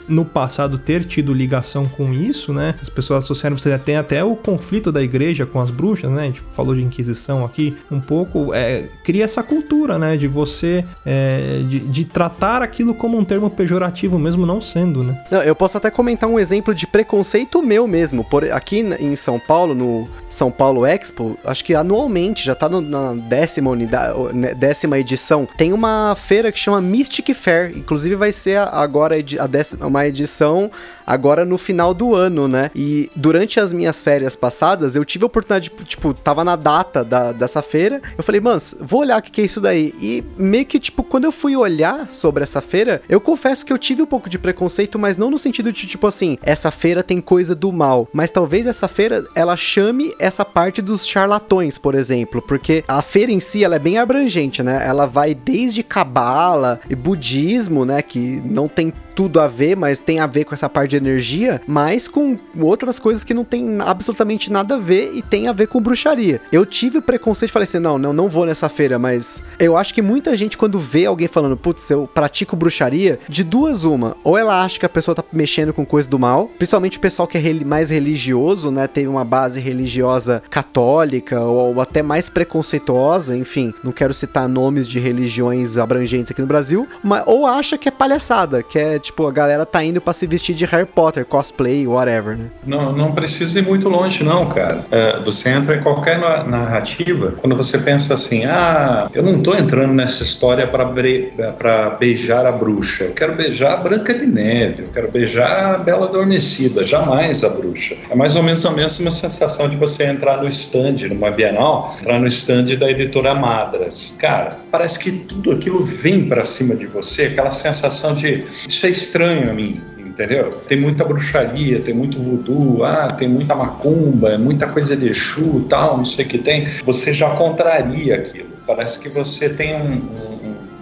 no passado ter tido ligação com isso, né? As pessoas associaram, você tem até o conflito da igreja com as bruxas, né? A gente falou de Inquisição aqui um pouco, é, cria essa cultura, né? De você é, de, de, tratar aquilo como um termo pejorativo, mesmo não sendo, né? Não, eu posso até comentar um exemplo de preconceito meu mesmo. Por, aqui em São Paulo, no São Paulo Expo, acho que anualmente, já tá no, na décima, unidade, né, décima edição, tem uma feira que chama Mystic Fair. Inclusive vai ser agora a décima, uma edição agora no final do ano, né? E durante as minhas férias passadas, eu tive a oportunidade, de, tipo, tava na data da, dessa feira. Eu falei, mans, vou olhar o que, que é isso daí. E meio que, tipo, quando eu fui olhar sobre essa feira, eu confesso que eu tive um pouco de preconceito, mas não no sentido de, tipo assim, essa feira tem coisa do mal. Mas talvez essa feira, ela chame essa parte dos charlatões, por exemplo. Porque a feira em si, ela é bem abrangente, né? Ela vai desde cabala e budismo, né? Que não tem tudo a ver, mas tem a ver com essa parte de energia, mas com outras coisas que não tem absolutamente nada a ver e tem a ver com bruxaria. Eu tive o preconceito e falei assim: não, não, não vou nessa feira, mas eu acho que muita gente, quando vê alguém falando, putz, eu pratico bruxaria, de duas, uma, ou ela acha que a pessoa tá mexendo com coisa do mal, principalmente o pessoal que é mais religioso, né, tem uma base religiosa católica ou, ou até mais preconceituosa, enfim, não quero citar nomes de religiões abrangentes aqui no Brasil, mas ou acha que é palhaçada, que é tipo, a galera tá indo pra se vestir de Harry Potter, cosplay, whatever, né? Não, não precisa ir muito longe, não, cara. É, você entra em qualquer na- narrativa, quando você pensa assim, ah, eu não tô entrando nessa história para para beijar a bruxa, eu quero beijar a Branca de Neve, eu quero beijar a Bela Adormecida, jamais a bruxa. É mais ou menos a mesma sensação de você entrar no stand, numa Bienal, entrar no stand da editora Madras. Cara, parece que tudo aquilo vem para cima de você, aquela sensação de isso é estranho a mim, entendeu? Tem muita bruxaria, tem muito voodoo, ah, tem muita macumba, muita coisa de Exu, tal, não sei o que tem. Você já contraria aquilo. Parece que você tem um- um-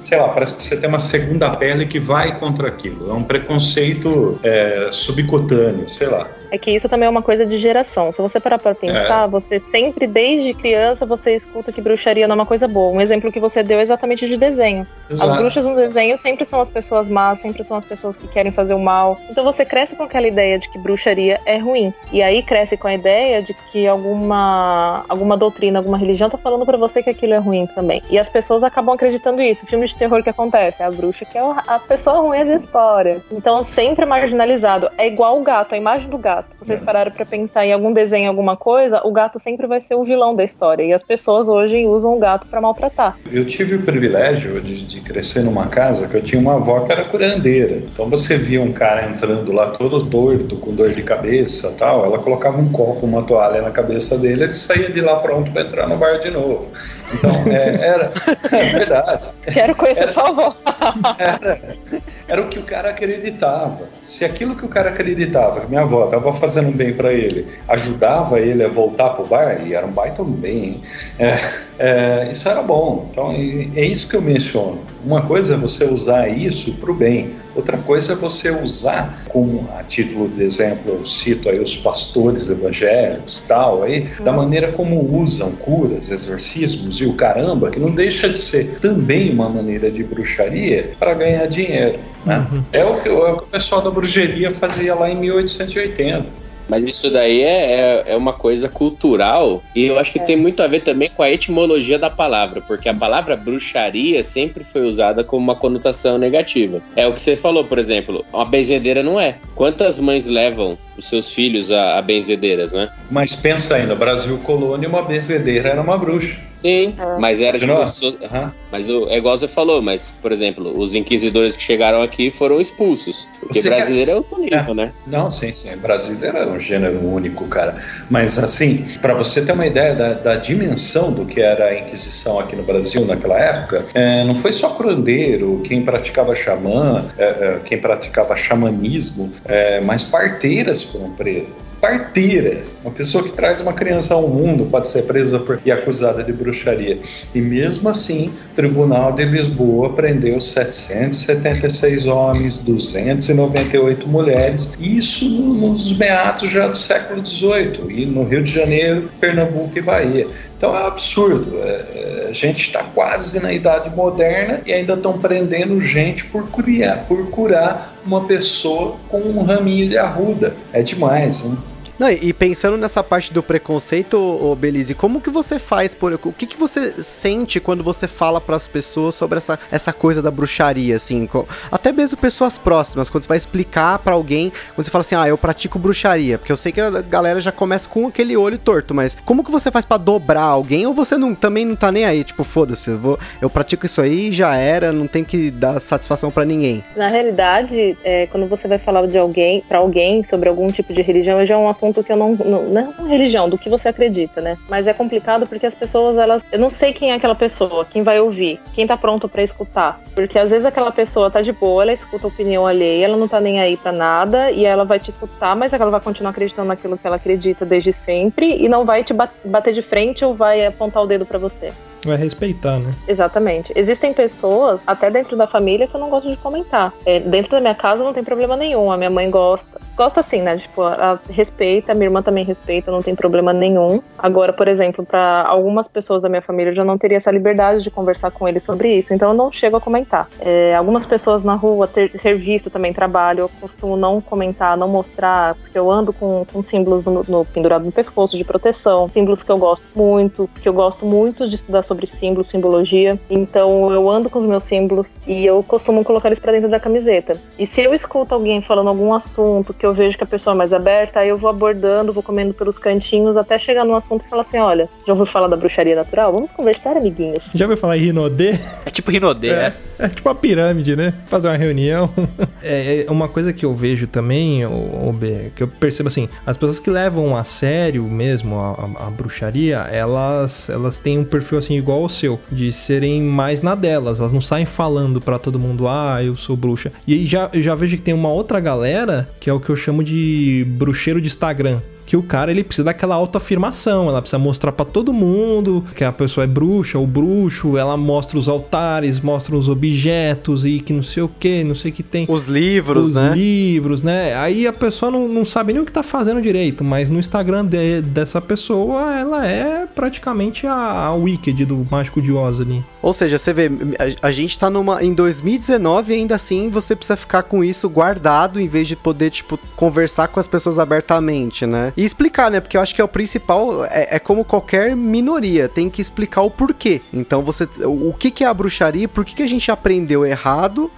sei lá, parece que você tem uma segunda pele que vai contra aquilo. É um preconceito é, subcutâneo, sei lá. É que isso também é uma coisa de geração. Se você parar pra pensar, você sempre, desde criança, você escuta que bruxaria não é uma coisa boa. Um exemplo que você deu é exatamente de desenho. As Exato. bruxas no desenho sempre são as pessoas más, sempre são as pessoas que querem fazer o mal. Então você cresce com aquela ideia de que bruxaria é ruim. E aí cresce com a ideia de que alguma, alguma doutrina, alguma religião tá falando pra você que aquilo é ruim também. E as pessoas acabam acreditando isso. Filme de terror que acontece, é a bruxa que é a pessoa ruim da história. Então sempre marginalizado. É igual o gato, a imagem do gato. Vocês É. pararam pra pensar em algum desenho, alguma coisa, o gato sempre vai ser o vilão da história. E as pessoas hoje usam o gato pra maltratar. Eu tive o privilégio de, de crescer numa casa que eu tinha uma avó que era curandeira. Então você via um cara entrando lá todo doido, com dor de cabeça tal, ela colocava um copo, uma toalha na cabeça dele, ele saía de lá pronto para entrar no bar de novo. Então é, era é verdade. <laughs> Quero conhecer sua avó. <laughs> Era, era o que o cara acreditava. Se aquilo que o cara acreditava, que minha avó estava fazendo bem para ele, ajudava ele a voltar pro bar, e era um baita bem? É, é, isso era bom. Então é, isso que eu menciono. Uma coisa é você usar isso para o bem, outra coisa é você usar, como a título de exemplo, eu cito aí os pastores evangélicos tal, aí, da maneira como usam curas, exorcismos e o caramba, que não deixa de ser também uma maneira de bruxaria para ganhar dinheiro. Né? É, o que, é o que o pessoal da bruxaria fazia lá em 1880. Mas isso daí é, é, é uma coisa cultural e eu acho que tem muito a ver também com a etimologia da palavra, porque a palavra bruxaria sempre foi usada como uma conotação negativa. É o que você falou, por exemplo, uma benzedeira não é. Quantas mães levam os seus filhos a, a benzedeiras, né? Mas pensa ainda, Brasil colônia, uma benzedeira era uma bruxa. Sim, mas era tipo. Aham. Mas o, é igual você falou, mas, por exemplo, os inquisidores que chegaram aqui foram expulsos. Porque Você brasileiro quer- é outro nível, né? Não, sim, sim. Brasileiro era um gênero único, cara. Mas, assim, para você ter uma ideia da, da dimensão do que era a Inquisição aqui no Brasil naquela época, é, não foi só curandeiro, quem praticava xamã, é, é, quem praticava xamanismo, é, mas parteiras foram presas. Parteira, uma pessoa que traz uma criança ao mundo pode ser presa por, e acusada de bruxaria. E mesmo assim, o Tribunal de Lisboa prendeu 776 homens, 298 mulheres, isso no- nos meados já do século XVIII, e no Rio de Janeiro, Pernambuco e Bahia. Então é absurdo. É, é, a gente está quase na idade moderna e ainda estão prendendo gente por curar, por curar uma pessoa com um raminho de arruda. É demais, né? Não, e pensando nessa parte do preconceito, ô Belize, como que você faz por o que que você sente quando você fala pras pessoas sobre essa, essa coisa da bruxaria assim, até mesmo pessoas próximas, quando você vai explicar pra alguém, quando você fala assim: "Ah, eu pratico bruxaria", porque eu sei que a galera já começa com aquele olho torto, mas como que você faz pra dobrar alguém ou você não também não tá nem aí, tipo, foda-se, eu eu pratico isso aí, já era, não tem que dar satisfação pra ninguém. Na realidade, é, quando você vai falar de alguém, para alguém sobre algum tipo de religião, já é um assunto que eu não, não, não é uma religião, do que você acredita, né? Mas é complicado porque as pessoas, elas, eu não sei quem é aquela pessoa, quem vai ouvir, quem tá pronto pra escutar, porque às vezes aquela pessoa tá de boa, ela escuta a opinião alheia, ela não tá nem aí pra nada e ela vai te escutar, mas ela vai continuar acreditando naquilo que ela acredita desde sempre e não vai te bat- bater de frente ou vai apontar o dedo pra você. Vai respeitar, né? Exatamente. Existem pessoas, até dentro da família, que eu não gosto de comentar. É, dentro da minha casa não tem problema nenhum. A minha mãe gosta. Gosta assim, né? Tipo, ela respeita, minha irmã também respeita, não tem problema nenhum. Agora, por exemplo, para algumas pessoas da minha família eu já não teria essa liberdade de conversar com eles sobre isso, então eu não chego a comentar. É, algumas pessoas na rua, ter serviço também, trabalho, eu costumo não comentar, não mostrar, porque eu ando com, com símbolos no, no, pendurado no pescoço de proteção, símbolos que eu gosto muito, que eu gosto muito de estudar sobre símbolos, simbologia. Então eu ando com os meus símbolos e eu costumo colocar eles para dentro da camiseta. E se eu escuto alguém falando algum assunto que eu vejo que a pessoa é mais aberta, aí eu vou abordando, vou comendo pelos cantinhos até chegar no assunto e falar assim: olha, já ouviu falar da bruxaria natural? Vamos conversar, amiguinhos. Já ouviu falar em Rinodê? É tipo Rinodê, é. É, é tipo uma pirâmide, né? Fazer uma reunião. <laughs> é, é, uma coisa que eu vejo também, o, B, que eu percebo assim, as pessoas que levam a sério mesmo a, a, a, bruxaria, elas, elas têm um perfil assim igual ao seu, de serem mais na delas. Elas não saem falando para todo mundo, ah, eu sou bruxa. E aí já, eu já vejo que tem uma outra galera, que é o que eu chamo de bruxeiro de Instagram que o cara ele precisa daquela autoafirmação, ela precisa mostrar para todo mundo que a pessoa é bruxa ou bruxo, ela mostra os altares, mostra os objetos e que não sei o que, não sei o que tem. Os livros, os né? Os livros, né? Aí a pessoa não, não sabe nem o que tá fazendo direito, mas no Instagram de, dessa pessoa, ela é praticamente a, a Wicked do Mágico de Oz ali. Ou seja, você vê, a, gente tá numa, em 2019 e ainda assim você precisa ficar com isso guardado em vez de poder, tipo, conversar com as pessoas abertamente, né? E explicar, né? Porque eu acho que é o principal, é, é como qualquer minoria, tem que explicar o porquê. Então você, o que que é a bruxaria, por que que a gente aprendeu errado?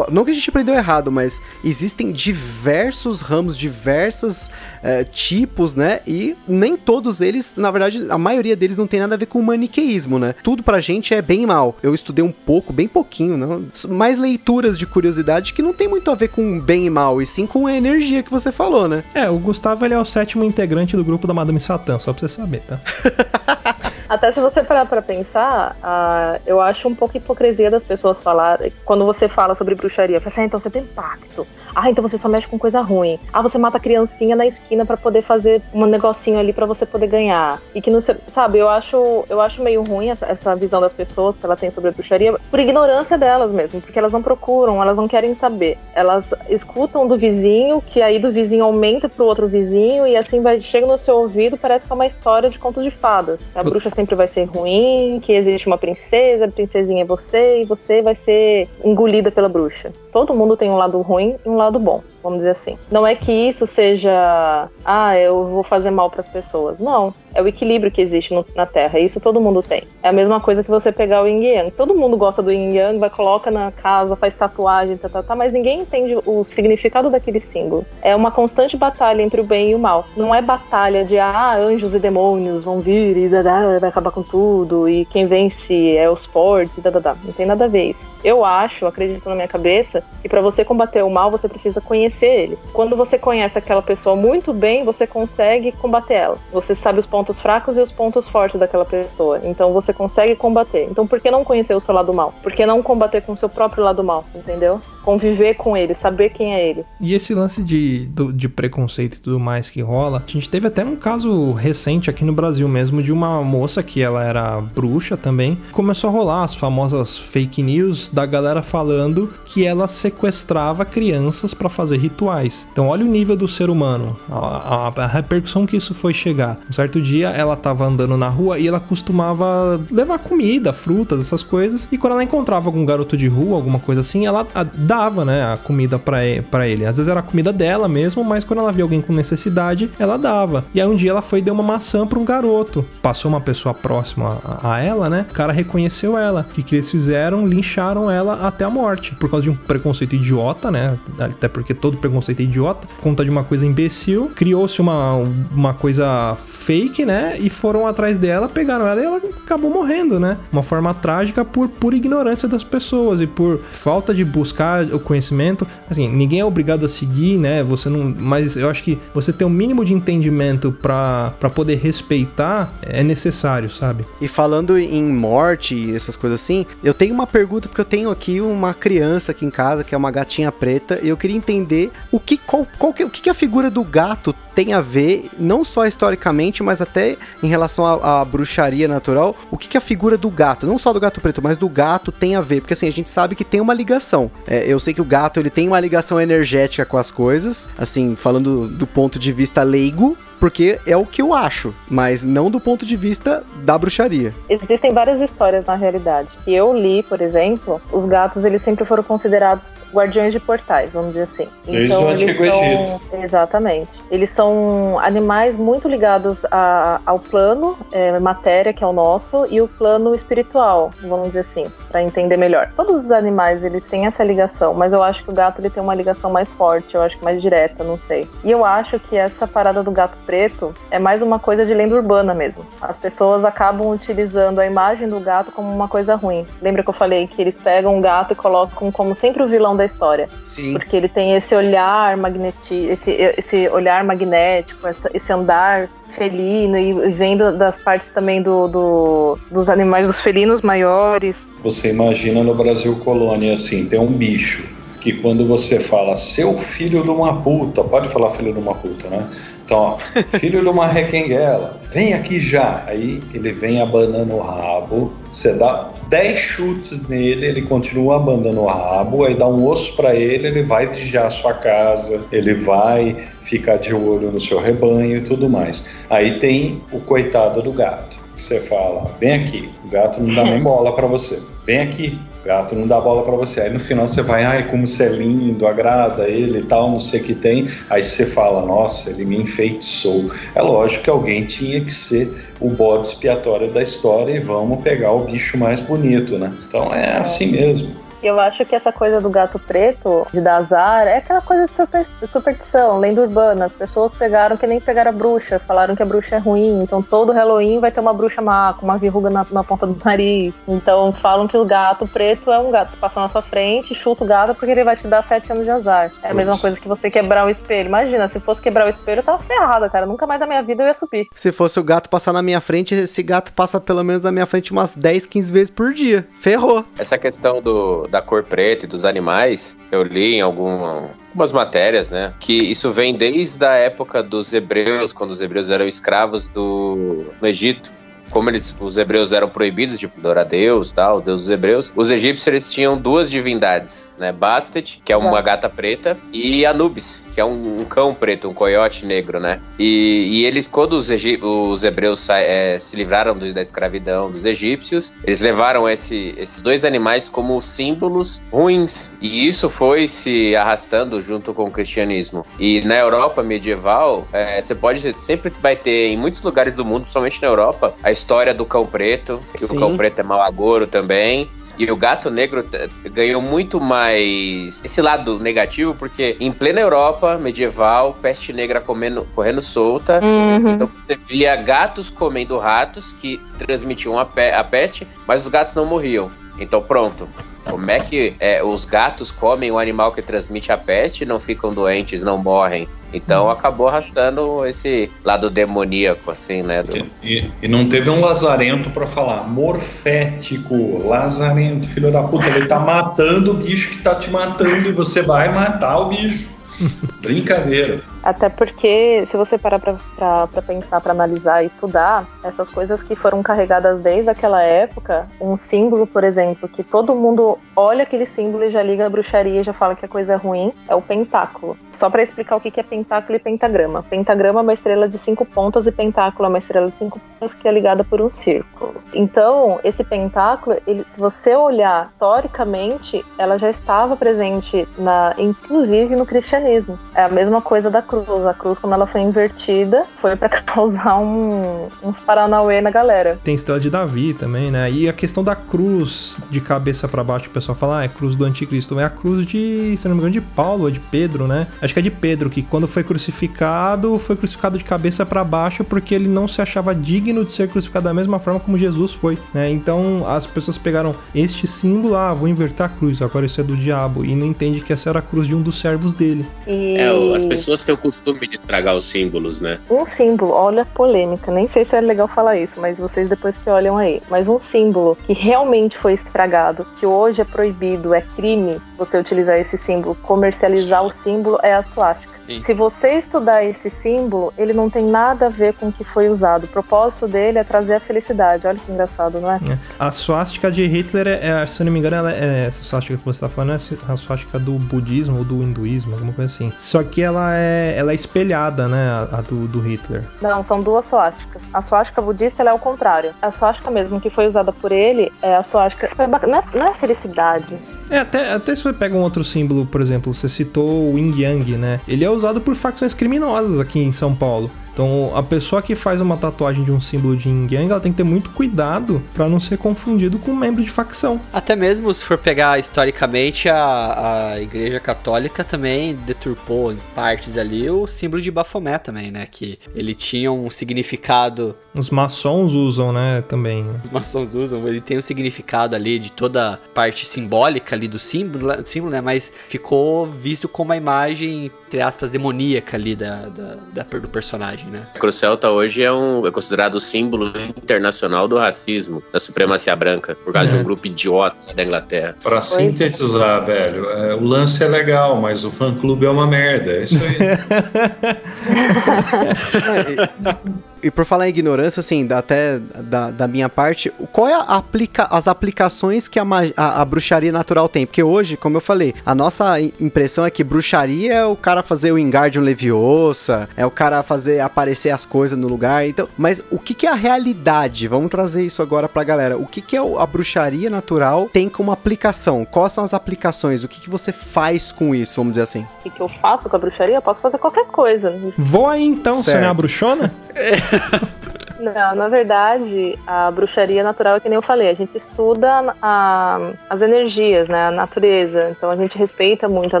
Não que a gente aprendeu errado, mas existem diversos ramos, diversos é, tipos, né? E nem todos eles, na verdade, a maioria deles não tem nada a ver com maniqueísmo, né? Tudo pra gente é bem e Eu estudei um pouco, bem pouquinho, não? mais leituras de curiosidade que não tem muito a ver com bem e mal, e sim com a energia que você falou, né? É, o Gustavo ele é o sétimo integrante do grupo da Madame Satã, só pra você saber, tá? <laughs> Até se você parar pra pensar, uh, eu acho um pouco hipocrisia das pessoas falar quando você fala sobre bruxaria. Fala assim, ah, então você tem pacto. Ah, então você só mexe com coisa ruim. Ah, você mata a criancinha na esquina para poder fazer um negocinho ali para você poder ganhar. E que não sei, sabe, eu acho, eu acho meio ruim essa, essa visão das pessoas que ela tem sobre a bruxaria, por ignorância delas mesmo, porque elas não procuram, elas não querem saber. Elas escutam do vizinho, que aí do vizinho aumenta pro outro vizinho e assim vai chega no seu ouvido, parece que é uma história de contos de fadas. A bruxa sempre vai ser ruim, que existe uma princesa, a princesinha é você e você vai ser engolida pela bruxa. Todo mundo tem um lado ruim e um lado bom vamos dizer assim. Não é que isso seja, ah, eu vou fazer mal para as pessoas. Não, é o equilíbrio que existe no, na Terra. Isso todo mundo tem. É a mesma coisa que você pegar o Yin Yang. Todo mundo gosta do Yin Yang, vai coloca na casa, faz tatuagem, tá, tá, tá, mas ninguém entende o significado daquele símbolo. É uma constante batalha entre o bem e o mal. Não é batalha de ah, anjos e demônios vão vir e da, vai acabar com tudo e quem vence é os fortes, da, da. Não tem nada a ver isso. Eu acho, acredito na minha cabeça, que para você combater o mal, você precisa conhecer ele. Quando você conhece aquela pessoa muito bem, você consegue combater ela. Você sabe os pontos fracos e os pontos fortes daquela pessoa. Então você consegue combater. Então por que não conhecer o seu lado mal? Por que não combater com o seu próprio lado mal? Entendeu? Conviver com ele, saber quem é ele. E esse lance de, de preconceito e tudo mais que rola, a gente teve até um caso recente aqui no Brasil mesmo de uma moça que ela era bruxa também. Começou a rolar as famosas fake news da galera falando que ela sequestrava crianças para fazer rituais. Então, olha o nível do ser humano, a, a, a, repercussão que isso foi chegar. Um certo dia, ela tava andando na rua e ela costumava levar comida, frutas, essas coisas. E quando ela encontrava algum garoto de rua, alguma coisa assim, ela a, dava, né, a comida para ele. Às vezes era a comida dela mesmo, mas quando ela via alguém com necessidade, ela dava. E aí um dia ela foi e deu uma maçã para um garoto. Passou uma pessoa próxima a, a ela, né? O cara reconheceu ela. O que, que eles fizeram? Lincharam ela até a morte. Por causa de um preconceito idiota, né? Até porque todo preconceito é idiota, por conta de uma coisa imbecil. Criou-se uma, uma coisa fake, né? E foram atrás dela, pegaram ela e ela acabou morrendo, né? Uma forma trágica por, por ignorância das pessoas e por falta de buscar o conhecimento. Assim, ninguém é obrigado a seguir, né? Você não. Mas eu acho que você ter o um mínimo de entendimento para poder respeitar é necessário, sabe? E falando em morte e essas coisas assim, eu tenho uma pergunta porque eu tenho aqui uma criança aqui em casa, que é uma gatinha preta, e eu queria entender o que, qual, qual que, o que, que a figura do gato tem a ver, não só historicamente, mas até em relação à, bruxaria natural, o que, que a figura do gato, não só do gato preto, mas do gato tem a ver, porque assim, a gente sabe que tem uma ligação. É, eu sei que o gato, ele tem uma ligação energética com as coisas, assim, falando do ponto de vista leigo, porque é o que eu acho, mas não do ponto de vista da bruxaria. Existem várias histórias na realidade. E eu li, por exemplo, os gatos eles sempre foram considerados guardiões de portais, vamos dizer assim. Desde o eles Antigo são... Egito. Exatamente. Eles são animais muito ligados a- ao plano é, matéria, que é o nosso, e o plano espiritual, vamos dizer assim, para entender melhor. Todos os animais eles têm essa ligação, mas eu acho que o gato ele tem uma ligação mais forte, eu acho que mais direta, não sei. E eu acho que essa parada do gato preto é mais uma coisa de lenda urbana mesmo. As pessoas acabam utilizando a imagem do gato como uma coisa ruim. Lembra que eu falei que eles pegam um gato e colocam como sempre o vilão da história? Sim. Porque ele tem esse olhar magneti esse, esse olhar magnético, essa- esse andar felino e e vem do- das partes também do, do- dos animais dos felinos maiores. Você imagina no Brasil colônia assim, tem um bicho que quando você fala seu filho de uma puta, pode falar filho de uma puta, né? Então, ó, filho de uma requenguela, vem aqui já. Aí ele vem abanando o rabo, você dá 10 chutes nele, ele continua abanando o rabo, aí dá um osso pra ele, ele vai vigiar a sua casa, ele vai ficar de olho no seu rebanho e tudo mais. Aí tem o coitado do gato. Você fala, vem aqui, o gato não dá nem <laughs> bola pra você. Vem aqui, gato não dá bola pra você. Aí no final você vai, ai, como você é lindo, agrada ele e tal, não sei o que tem. Aí você fala, nossa, ele me enfeitiçou. É lógico que alguém tinha que ser o bode expiatório da história e vamos pegar o bicho mais bonito, né? Então é assim mesmo. Eu acho que essa coisa do gato preto, de dar azar, é aquela coisa de super- superstição, lenda urbana. As pessoas pegaram que nem pegaram a bruxa, falaram que a bruxa é ruim. Então todo Halloween vai ter uma bruxa má, com uma verruga na, na ponta do nariz. Então falam que o gato preto é um gato que passa na sua frente, chuta o gato porque ele vai te dar sete anos de azar. É a mesma Putz. coisa que você quebrar um espelho. Imagina, se fosse quebrar o espelho, eu tava ferrada, cara. Nunca mais na minha vida eu ia subir. Se fosse o gato passar na minha frente, esse gato passa pelo menos na minha frente umas 10, 15 vezes por dia. Ferrou. Essa questão do, da cor preta e dos animais, eu li em algum- algumas matérias, né? Que isso vem desde a época dos hebreus, quando os hebreus eram escravos do, no Egito. Como eles, os hebreus eram proibidos de adorar Deus, tal, Deus dos hebreus, os egípcios eles tinham duas divindades, né? Bastet, que é uma gata preta, e Anubis, que é um, um cão preto, um coiote negro, né? E, e eles, quando os, egí- os hebreus eh, se livraram do- da escravidão dos egípcios, eles levaram esse- esses dois animais como símbolos ruins. E isso foi se arrastando junto com o cristianismo. E na Europa medieval, eh, você pode sempre vai ter em muitos lugares do mundo, principalmente na Europa, a história do cão preto, que Sim. o cão preto é mau agouro também. E o gato negro ganhou muito mais esse lado negativo, porque em plena Europa medieval, peste negra comendo, correndo solta. Uhum. Então você via gatos comendo ratos que transmitiam a, pe- a peste, mas os gatos não morriam. Então pronto. Como é que é, os gatos comem um animal que transmite a peste, não ficam doentes, não morrem? Então acabou arrastando esse lado demoníaco, assim, né? do- E, e não teve um lazarento pra falar morfético, lazarento, filho da puta, ele tá matando o bicho que tá te matando e você vai matar o bicho. <laughs> Brincadeira. Até porque, se você parar pra pensar, pra analisar e estudar, essas coisas que foram carregadas desde aquela época, um símbolo, por exemplo, que todo mundo olha aquele símbolo e já liga a bruxaria e já fala que a coisa é ruim, é o pentáculo. Só pra explicar o que que é pentáculo e pentagrama. Pentagrama é uma estrela de cinco pontas e pentáculo é uma estrela de cinco pontas que é ligada por um círculo. Então, esse pentáculo, ele, se você olhar historicamente, ela já estava presente, na, inclusive no cristianismo. É a mesma coisa da cruz. A cruz, quando ela foi invertida, foi pra <laughs> causar um, uns paranauê na galera. Tem estrela de Davi também, né? E a questão da cruz de cabeça pra baixo, o pessoal fala, ah, é cruz do anticristo. É a cruz de, se não me engano, de Paulo, ou de Pedro, né? Acho que é de Pedro, que quando foi crucificado, foi crucificado de cabeça pra baixo porque ele não se achava digno de ser crucificado da mesma forma como Jesus foi, né? Então as pessoas pegaram este símbolo, ah, vou inverter a cruz, agora isso é do diabo, e não entende que essa era a cruz de um dos servos dele. E É, as pessoas têm costume de estragar os símbolos, né? Um símbolo, olha a polêmica, nem sei se é legal falar isso, mas vocês depois que olham aí. Mas um símbolo que realmente foi estragado, que hoje é proibido, é crime você utilizar esse símbolo, comercializar o símbolo, é a suástica. Sim. Se você estudar esse símbolo, ele não tem nada a ver com o que foi usado. O propósito dele é trazer a felicidade. Olha que engraçado, não é? É. A suástica de Hitler, é, é- se eu não me engano, ela é, essa suástica que você tá falando é a suástica do budismo ou do hinduísmo, alguma coisa assim. Só que ela é, ela é espelhada, né, a, a do, do Hitler. Não, são duas suásticas. A suástica budista é o contrário. A suástica mesmo que foi usada por ele é a suástica. Não é, não é felicidade. É, até, até se você pega um outro símbolo, por exemplo, você citou o Yin Yang, né? Ele é usado por facções criminosas aqui em São Paulo. Então, a pessoa que faz uma tatuagem de um símbolo de Yin Yang, ela tem que ter muito cuidado pra não ser confundido com um membro de facção. Até mesmo se for pegar historicamente, a, a Igreja Católica também deturpou em partes ali o símbolo de Bafomé também, né? Que ele tinha um significado, Os maçons usam, né, também. né? os maçons usam, ele tem um significado ali de toda a parte simbólica ali do símbolo, símbolo né? Mas ficou visto como a imagem, entre aspas, demoníaca ali da, da, da- do personagem, né? A Cruz Celta hoje é, um, é considerado o símbolo internacional do racismo, da supremacia branca, por causa É. de um grupo idiota da Inglaterra. Pra sintetizar, velho, é, o lance é legal, mas o fã-clube é uma merda. É isso aí. <laughs> E por falar em ignorância, assim, da- até da, da minha parte, qual é a aplica as aplicações que a, a, a bruxaria natural tem? Porque hoje, como eu falei, a nossa impressão é que bruxaria é o cara fazer o Wingardium Leviosa, é o cara fazer aparecer as coisas no lugar. Então, mas o que, que é a realidade? Vamos trazer isso agora pra galera. O que, que é a bruxaria natural tem como aplicação? Quais são as aplicações? O que, que você faz com isso, vamos dizer assim? O que, que eu faço com a bruxaria? Eu posso fazer qualquer coisa. Vou aí então, você Certo. não é a bruxona? <laughs> Não, na verdade, a bruxaria natural é que nem eu falei, a gente estuda a- as energias, né, a natureza. Então a gente respeita muito a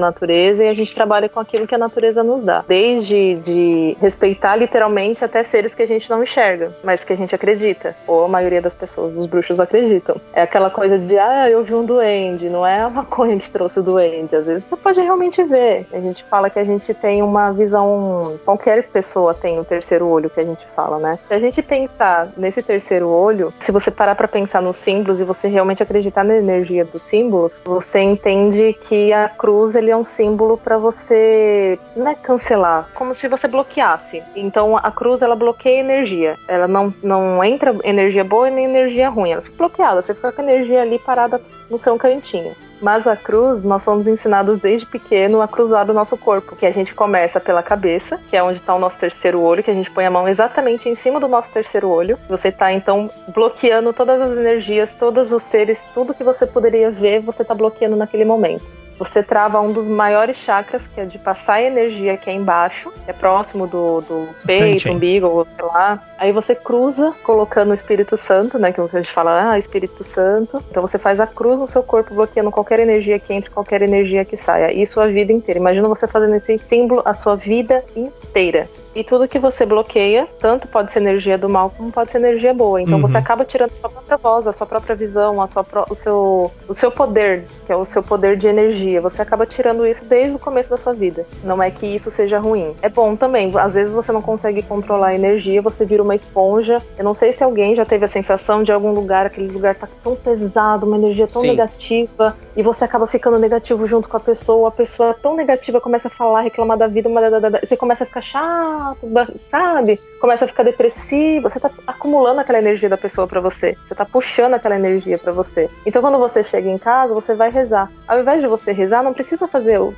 natureza e a gente trabalha com aquilo que a natureza nos dá. Desde de respeitar literalmente até seres que a gente não enxerga, mas que a gente acredita. Ou a maioria das pessoas, dos bruxos, acreditam. É aquela coisa de, ah, eu vi um duende, não é a maconha <laughs> que trouxe o duende. Às vezes você pode realmente ver. A gente fala que a gente tem uma visão. Qualquer pessoa tem o terceiro olho que a gente fala, né? A gente pensar nesse terceiro olho, se você parar pra pensar nos símbolos e você realmente acreditar na energia dos símbolos, você entende que a cruz ele é um símbolo pra você não é cancelar, como se você bloqueasse. Então a cruz ela bloqueia energia. Ela não não entra energia boa nem energia ruim. Ela fica bloqueada. Você fica com a energia ali parada no seu cantinho. Mas a cruz, nós somos ensinados desde pequeno a cruzar o nosso corpo, que a gente começa pela cabeça, que é onde está o nosso terceiro olho, que a gente põe a mão exatamente em cima do nosso terceiro olho. Você está então bloqueando todas as energias, todos os seres, tudo que você poderia ver, você está bloqueando naquele momento. Você trava um dos maiores chakras, que é de passar energia, que é embaixo, que é próximo do, do peito, Tantien. umbigo, sei lá. Aí você cruza, colocando o Espírito Santo, né? Que a gente fala, ah, Espírito Santo. Então você faz a cruz no seu corpo, bloqueando qualquer energia que entre, qualquer energia que saia. Isso a vida inteira. Imagina você fazendo esse símbolo a sua vida inteira. E tudo que você bloqueia, tanto pode ser energia do mal como pode ser energia boa. Então Uhum. você acaba tirando a sua própria voz, a sua própria visão, a sua pró- o, seu, o seu poder, que é o seu poder de energia. Você acaba tirando isso desde o começo da sua vida. Não é que isso seja ruim. É bom também. Às vezes você não consegue controlar a energia, você vira uma esponja. Eu não sei se alguém já teve a sensação de algum lugar, aquele lugar tá tão pesado, uma energia tão Sim. negativa, e você acaba ficando negativo junto com a pessoa. A pessoa é tão negativa, começa a falar, reclamar da vida, uma você começa a ficar chato, ba- sabe? Começa a ficar depressivo, você tá acumulando aquela energia da pessoa pra você. Você tá puxando aquela energia pra você. Então quando você chega em casa, você vai rezar. Ao invés de você rezar, não precisa fazer o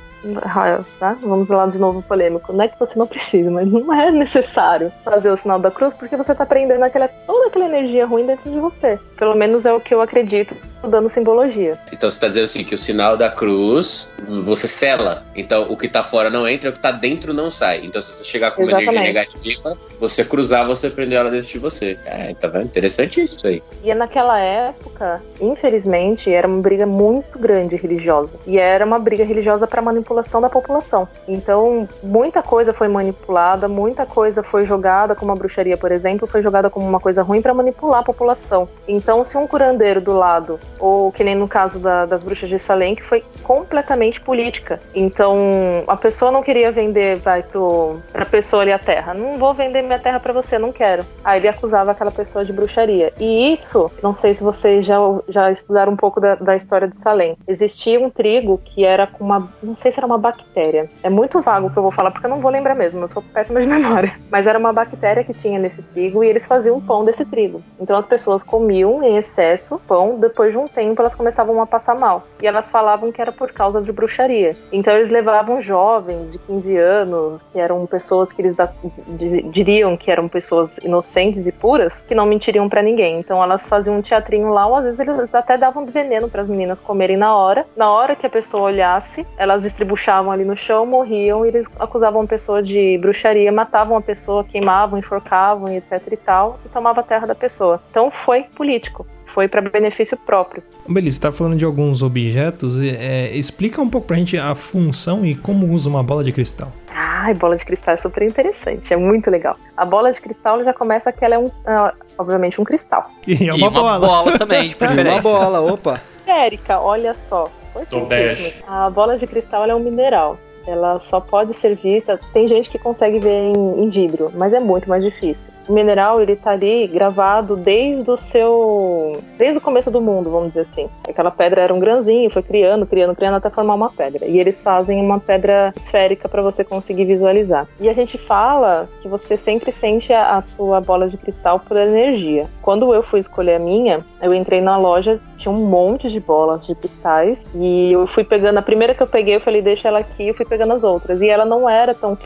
tá? Vamos lá de novo polêmico. Não é que você não precisa, mas não é necessário fazer o sinal da cruz porque você tá prendendo aquela, toda aquela energia ruim dentro de você. Pelo menos é o que eu acredito dando simbologia. Então você tá dizendo assim que o sinal da cruz você sela. Então o que tá fora não entra, o que tá dentro não sai. Então se você chegar com uma energia Exatamente. negativa, você cruzar, você prender ela dentro de você. É, tá vendo? Interessantíssimo isso aí. E naquela época, infelizmente, era uma briga muito grande religiosa. E era uma briga religiosa para manipulação da população. Então, muita coisa foi manipulada, muita coisa foi jogada, como a bruxaria, por exemplo, foi jogada como uma coisa ruim para manipular a população. Então, se um curandeiro do lado, ou que nem no caso da, das bruxas de Salem, que foi completamente política. Então, a pessoa não queria vender, vai pro, pra pessoa ali a terra. Não vou vender minha terra para você, não quero. Aí ele acusava aquela pessoa de bruxaria. E isso, não sei se vocês já, já estudaram um pouco da, da história de Salem. Existia um trigo que era com uma, não sei se era uma bactéria. É muito vago o que eu vou falar porque eu não vou lembrar mesmo, eu sou péssima de <laughs> memória. Mas era uma bactéria que tinha nesse trigo e eles faziam pão desse trigo. Então as pessoas comiam em excesso pão, depois de um tempo elas começavam a passar mal. E elas falavam que era por causa de bruxaria. Então eles levavam jovens de 15 anos, que eram pessoas que eles da, diriam que eram pessoas inocentes e puras, que não mentiriam para ninguém. Então elas faziam um teatrinho lá, ou às vezes eles até davam veneno para as meninas comerem na hora. Na hora que a pessoa olhasse, elas estribuchavam ali no chão, morriam e eles acusavam a pessoa de bruxaria, matavam a pessoa, queimavam, enforcavam etc e tal, e tomavam a terra da pessoa. Então foi político foi para benefício próprio. Beleza, você tá falando de alguns objetos, é, explica um pouco pra gente a função e como usa uma bola de cristal. Ai, bola de cristal é super interessante, é muito legal. A bola de cristal já começa que ela é um, uh, obviamente um cristal. E é uma, e bola. uma bola também, de <laughs> preferência. uma bola, opa. Érica, olha só. A bola de cristal é um mineral. Ela só pode ser vista. Tem gente que consegue ver em, em vidro, mas é muito mais difícil. O mineral ele tá ali gravado desde o seu, desde o começo do mundo, vamos dizer assim. Aquela pedra era um grãozinho, foi criando, criando, criando até formar uma pedra. E eles fazem uma pedra esférica para você conseguir visualizar. E a gente fala que você sempre sente a, a sua bola de cristal por energia. Quando eu fui escolher a minha, eu entrei na loja, tinha um monte de bolas de cristais e eu fui pegando a primeira que eu peguei, eu falei deixa ela aqui, eu fui pegando as outras. E ela não era tão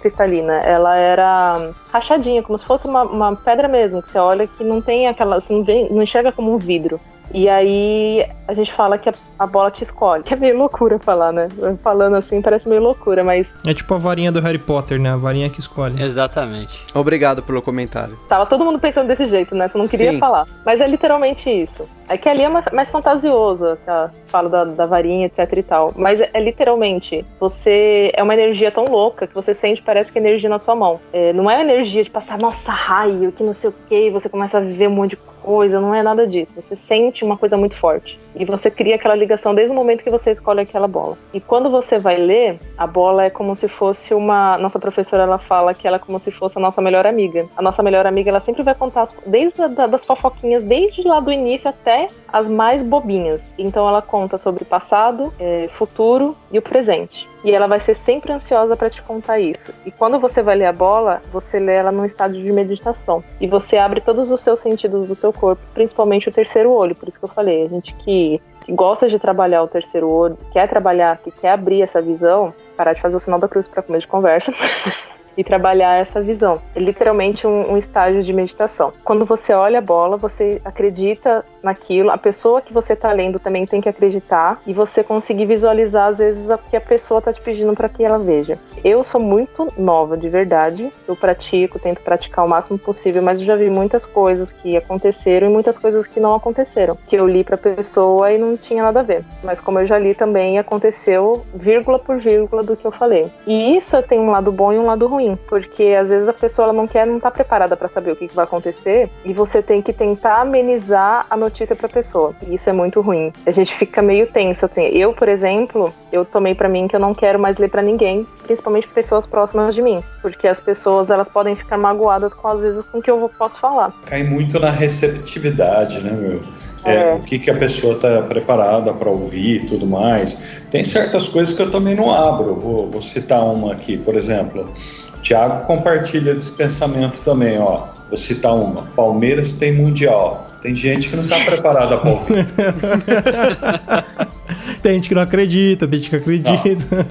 cristalina, ela era rachadinha, como se fosse uma, uma pedra mesmo, que você olha que não tem aquela. Você não, vê, não enxerga como um vidro. E aí a gente fala que a, a, bola te escolhe. <laughs> Que é meio loucura falar, né? Falando assim parece meio loucura, mas. É tipo a varinha do Harry Potter, né? A varinha que escolhe. Exatamente. Obrigado pelo comentário. Tava todo mundo pensando desse jeito, né? Você não queria Sim. falar. Mas é literalmente isso. É que ali é mais, mais fantasioso, tá? Falo da, da varinha, etc e tal. Mas é, é, literalmente, você. É uma energia tão louca que você sente, parece que é energia na sua mão. É, não é energia de passar, nossa, raio, que não sei o que, e você começa a viver um monte de coisa, não é nada disso. Você sente uma coisa muito forte. E você cria aquela ligação desde o momento que você escolhe aquela bola. E quando você vai ler, a bola é como se fosse uma. Nossa professora ela fala que ela é como se fosse a nossa melhor amiga. A nossa melhor amiga ela sempre vai contar desde a, das fofoquinhas, desde lá do início até as mais bobinhas. Então ela conta sobre passado, é, futuro e o presente. E ela vai ser sempre ansiosa para te contar isso. E quando você vai ler a bola, você lê ela num estado de meditação. E você abre todos os seus sentidos do seu corpo, principalmente o terceiro olho. Por isso que eu falei, a gente que gosta de trabalhar o terceiro olho, quer trabalhar, que quer abrir essa visão, parar de fazer o sinal da cruz para comer de conversa. <laughs> e trabalhar essa visão. É literalmente um, um, estágio de meditação. Quando você olha a bola, você acredita naquilo, a pessoa que você está lendo também tem que acreditar e você conseguir visualizar às vezes o que a pessoa está te pedindo para que ela veja. Eu sou muito nova, de verdade. Eu pratico, tento praticar o máximo possível, mas eu já vi muitas coisas que aconteceram e muitas coisas que não aconteceram, que eu li para pessoa e não tinha nada a ver. Mas como eu já li também, aconteceu vírgula por vírgula do que eu falei. E isso tem um lado bom e um lado ruim ruim, porque às vezes a pessoa ela não quer, não tá preparada para saber o que, que, vai acontecer e você tem que tentar amenizar a notícia para a pessoa. E isso é muito ruim. A gente fica meio tenso assim. Eu, por exemplo, eu tomei para mim que eu não quero mais ler para ninguém, principalmente pessoas próximas de mim, porque as pessoas elas podem ficar magoadas com às vezes com o que eu posso falar. Cai muito na receptividade, né, meu? É, é. o que, que a pessoa está preparada para ouvir e tudo mais. Tem certas coisas que eu também não abro. Vou, vou citar uma aqui, por exemplo. Tiago compartilha desse pensamento também, ó. Vou citar uma. Palmeiras tem mundial. Tem gente que não está preparada para ouvir. <laughs> tem gente que não acredita, tem gente que acredita.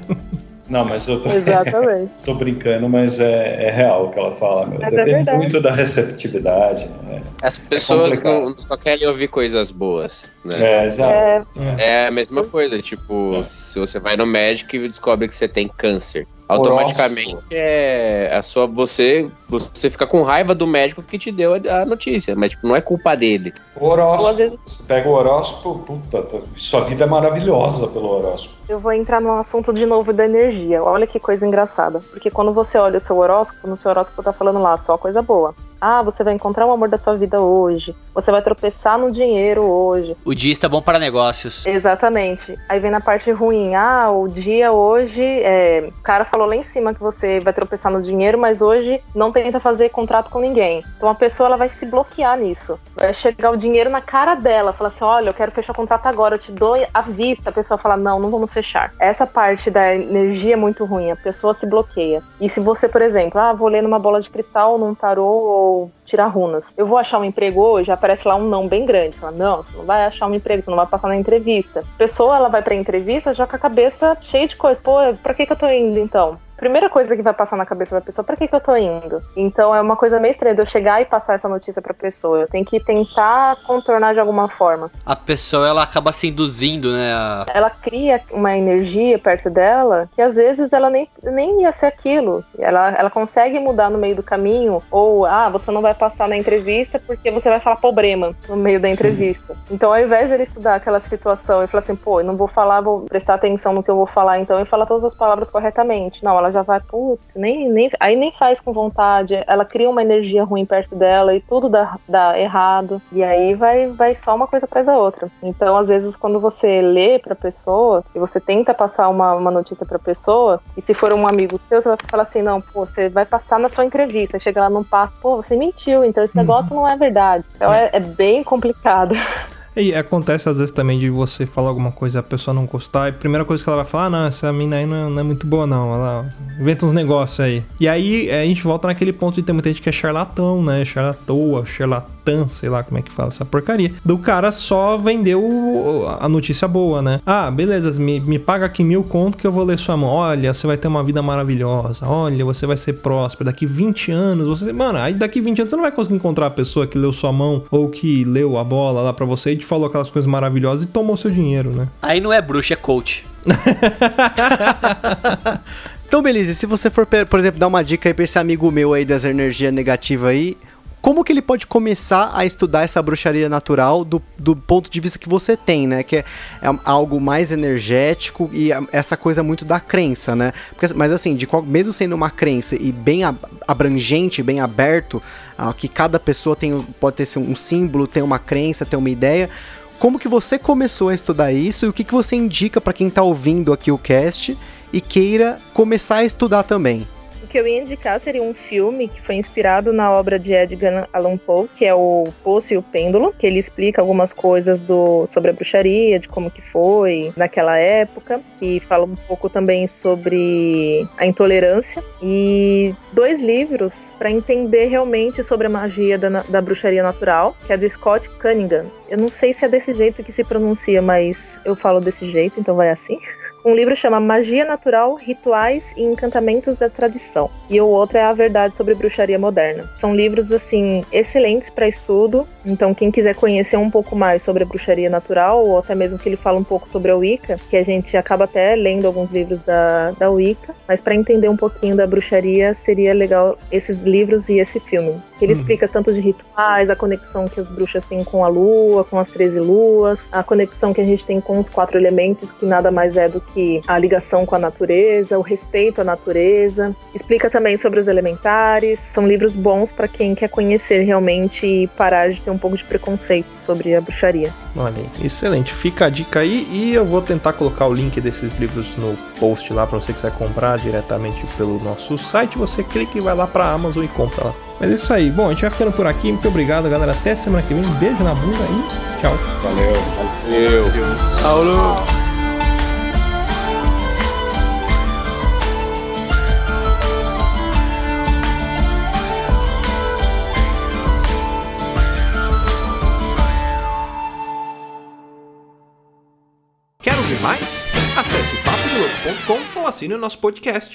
Não. não mas eu tô, Exatamente. <laughs> tô brincando, mas é, é, real o que ela fala. Meu. É Depende muito da receptividade. Né? As pessoas é não, só querem ouvir coisas boas. Né? É, exato. É, é a mesma coisa. Tipo, se você vai no médico e descobre que você tem câncer Automaticamente é a sua você você fica com raiva do médico que te deu a, notícia, mas tipo, não é culpa dele. O horóscopo. Vezes- Você pega o horóscopo, puta, tá- sua vida é maravilhosa pelo horóscopo. Eu vou entrar no assunto de novo da energia. Olha que coisa engraçada. Porque quando você olha o seu horóscopo, no seu horóscopo tá falando lá só coisa boa. Ah, você vai encontrar o amor da sua vida hoje. Você vai tropeçar no dinheiro hoje. O dia está bom para negócios. Exatamente. Aí vem na parte ruim. Ah, o dia hoje. é, O cara falou lá em cima que você vai tropeçar no dinheiro, mas hoje não tenta fazer contrato com ninguém. Então a pessoa ela vai se bloquear nisso. Vai chegar o dinheiro na cara dela. Falar assim: olha, eu quero fechar contrato agora, eu te dou à vista. A pessoa fala: não, não vamos fechar. Essa parte da energia é muito ruim. A pessoa se bloqueia. E se você, por exemplo, ah, vou ler numa bola de cristal, num tarô ou tirar runas. Eu vou achar um emprego hoje, aparece lá um não bem grande. Fala, não, você não vai achar um emprego, você não vai passar na entrevista. A pessoa, ela vai pra entrevista já com a cabeça cheia de coisa. Pô, pra que que eu tô indo então? Primeira coisa que vai passar na cabeça da pessoa, pra que que eu tô indo? Então é uma coisa meio estranha de eu chegar e passar essa notícia pra pessoa. Eu tenho que tentar contornar de alguma forma. A pessoa ela acaba se induzindo, né? a- Ela cria uma energia perto dela que às vezes ela nem, nem ia ser aquilo. Ela, ela consegue mudar no meio do caminho, ou ah, você não vai passar na entrevista porque você vai falar problema no meio da entrevista. Então, ao invés de ele estudar aquela situação e falar assim, pô, eu não vou falar, vou prestar atenção no que eu vou falar então e falar todas as palavras corretamente. Não, ela já vai, putz, nem, nem, aí nem faz com vontade. Ela cria uma energia ruim perto dela e tudo dá, dá errado. E aí vai, vai só uma coisa atrás da outra. Então, às vezes, quando você lê pra pessoa e você tenta passar uma, uma notícia pra pessoa, e se for um amigo seu, você vai falar assim: não, pô, você vai passar na sua entrevista. Chega lá num passo, pô, você mentiu, então esse negócio não é verdade. Então é, é bem complicado. <laughs> E acontece às vezes também de você falar alguma coisa e a pessoa não gostar, e a primeira coisa que ela vai falar, ah, não, essa mina aí não é, não é muito boa, não. Ela inventa uns negócios aí. E aí é, a gente volta naquele ponto de ter muita gente que é charlatão, né? Charlatoa, charlatã, sei lá como é que fala essa porcaria. Do cara só vendeu a notícia boa, né? Ah, beleza, me, me paga aqui mil conto que eu vou ler sua mão. Olha, você vai ter uma vida maravilhosa. Olha, você vai ser próspero. Daqui 20 anos, você. Mano, aí daqui 20 anos você não vai conseguir encontrar a pessoa que leu sua mão ou que leu a bola lá pra você e te falou aquelas coisas maravilhosas e tomou seu dinheiro, né? Aí não é bruxa, é coach. <laughs> Então, beleza, e se você for, por exemplo, dar uma dica aí pra esse amigo meu aí das energias negativas aí, como que ele pode começar a estudar essa bruxaria natural do, do ponto de vista que você tem, né? Que é, é algo mais energético e essa coisa muito da crença, né? Porque, mas assim, de qual- mesmo sendo uma crença e bem ab- abrangente, bem aberto, que cada pessoa tem, pode ter um símbolo, tem uma crença, tem uma ideia. Como que você começou a estudar isso e o que, que você indica pra quem tá ouvindo aqui o cast e queira começar a estudar também? Que eu ia indicar seria um filme que foi inspirado na obra de Edgar Allan Poe, que é o Poço e o Pêndulo, que ele explica algumas coisas do, sobre a bruxaria, de como que foi naquela época, que fala um pouco também sobre a intolerância e dois livros para entender realmente sobre a magia da, da bruxaria natural, que é do Scott Cunningham. Eu não sei se é desse jeito que se pronuncia, mas eu falo desse jeito, então vai assim. <laughs> Um livro chama Magia Natural, Rituais e Encantamentos da Tradição. E o outro é A Verdade sobre Bruxaria Moderna. São livros, assim, excelentes para estudo. Então, quem quiser conhecer um pouco mais sobre a bruxaria natural, ou até mesmo que ele fala um pouco sobre a Wicca, que a gente acaba até lendo alguns livros da, da Wicca, mas para entender um pouquinho da bruxaria, seria legal esses livros e esse filme. Ele Uhum. explica tanto de rituais, a conexão que as bruxas têm com a lua, com as 13 luas, a conexão que a gente tem com os quatro elementos, que nada mais é do que a ligação com a natureza, o respeito à natureza. Explica também sobre os elementares. São livros bons para quem quer conhecer realmente e parar de ter um pouco de preconceito sobre a bruxaria. Olha excelente. Fica a dica aí e eu vou tentar colocar o link desses livros no post lá para você que quiser comprar diretamente pelo nosso site. Você clica e vai lá pra Amazon e compra lá. Mas é isso aí. Bom, a gente vai ficando por aqui. Muito obrigado, galera. Até semana que vem. Um beijo na bunda e tchau. Valeu. Valeu. Quer ouvir mais? Acesse papodelouco.com ou assine o nosso podcast.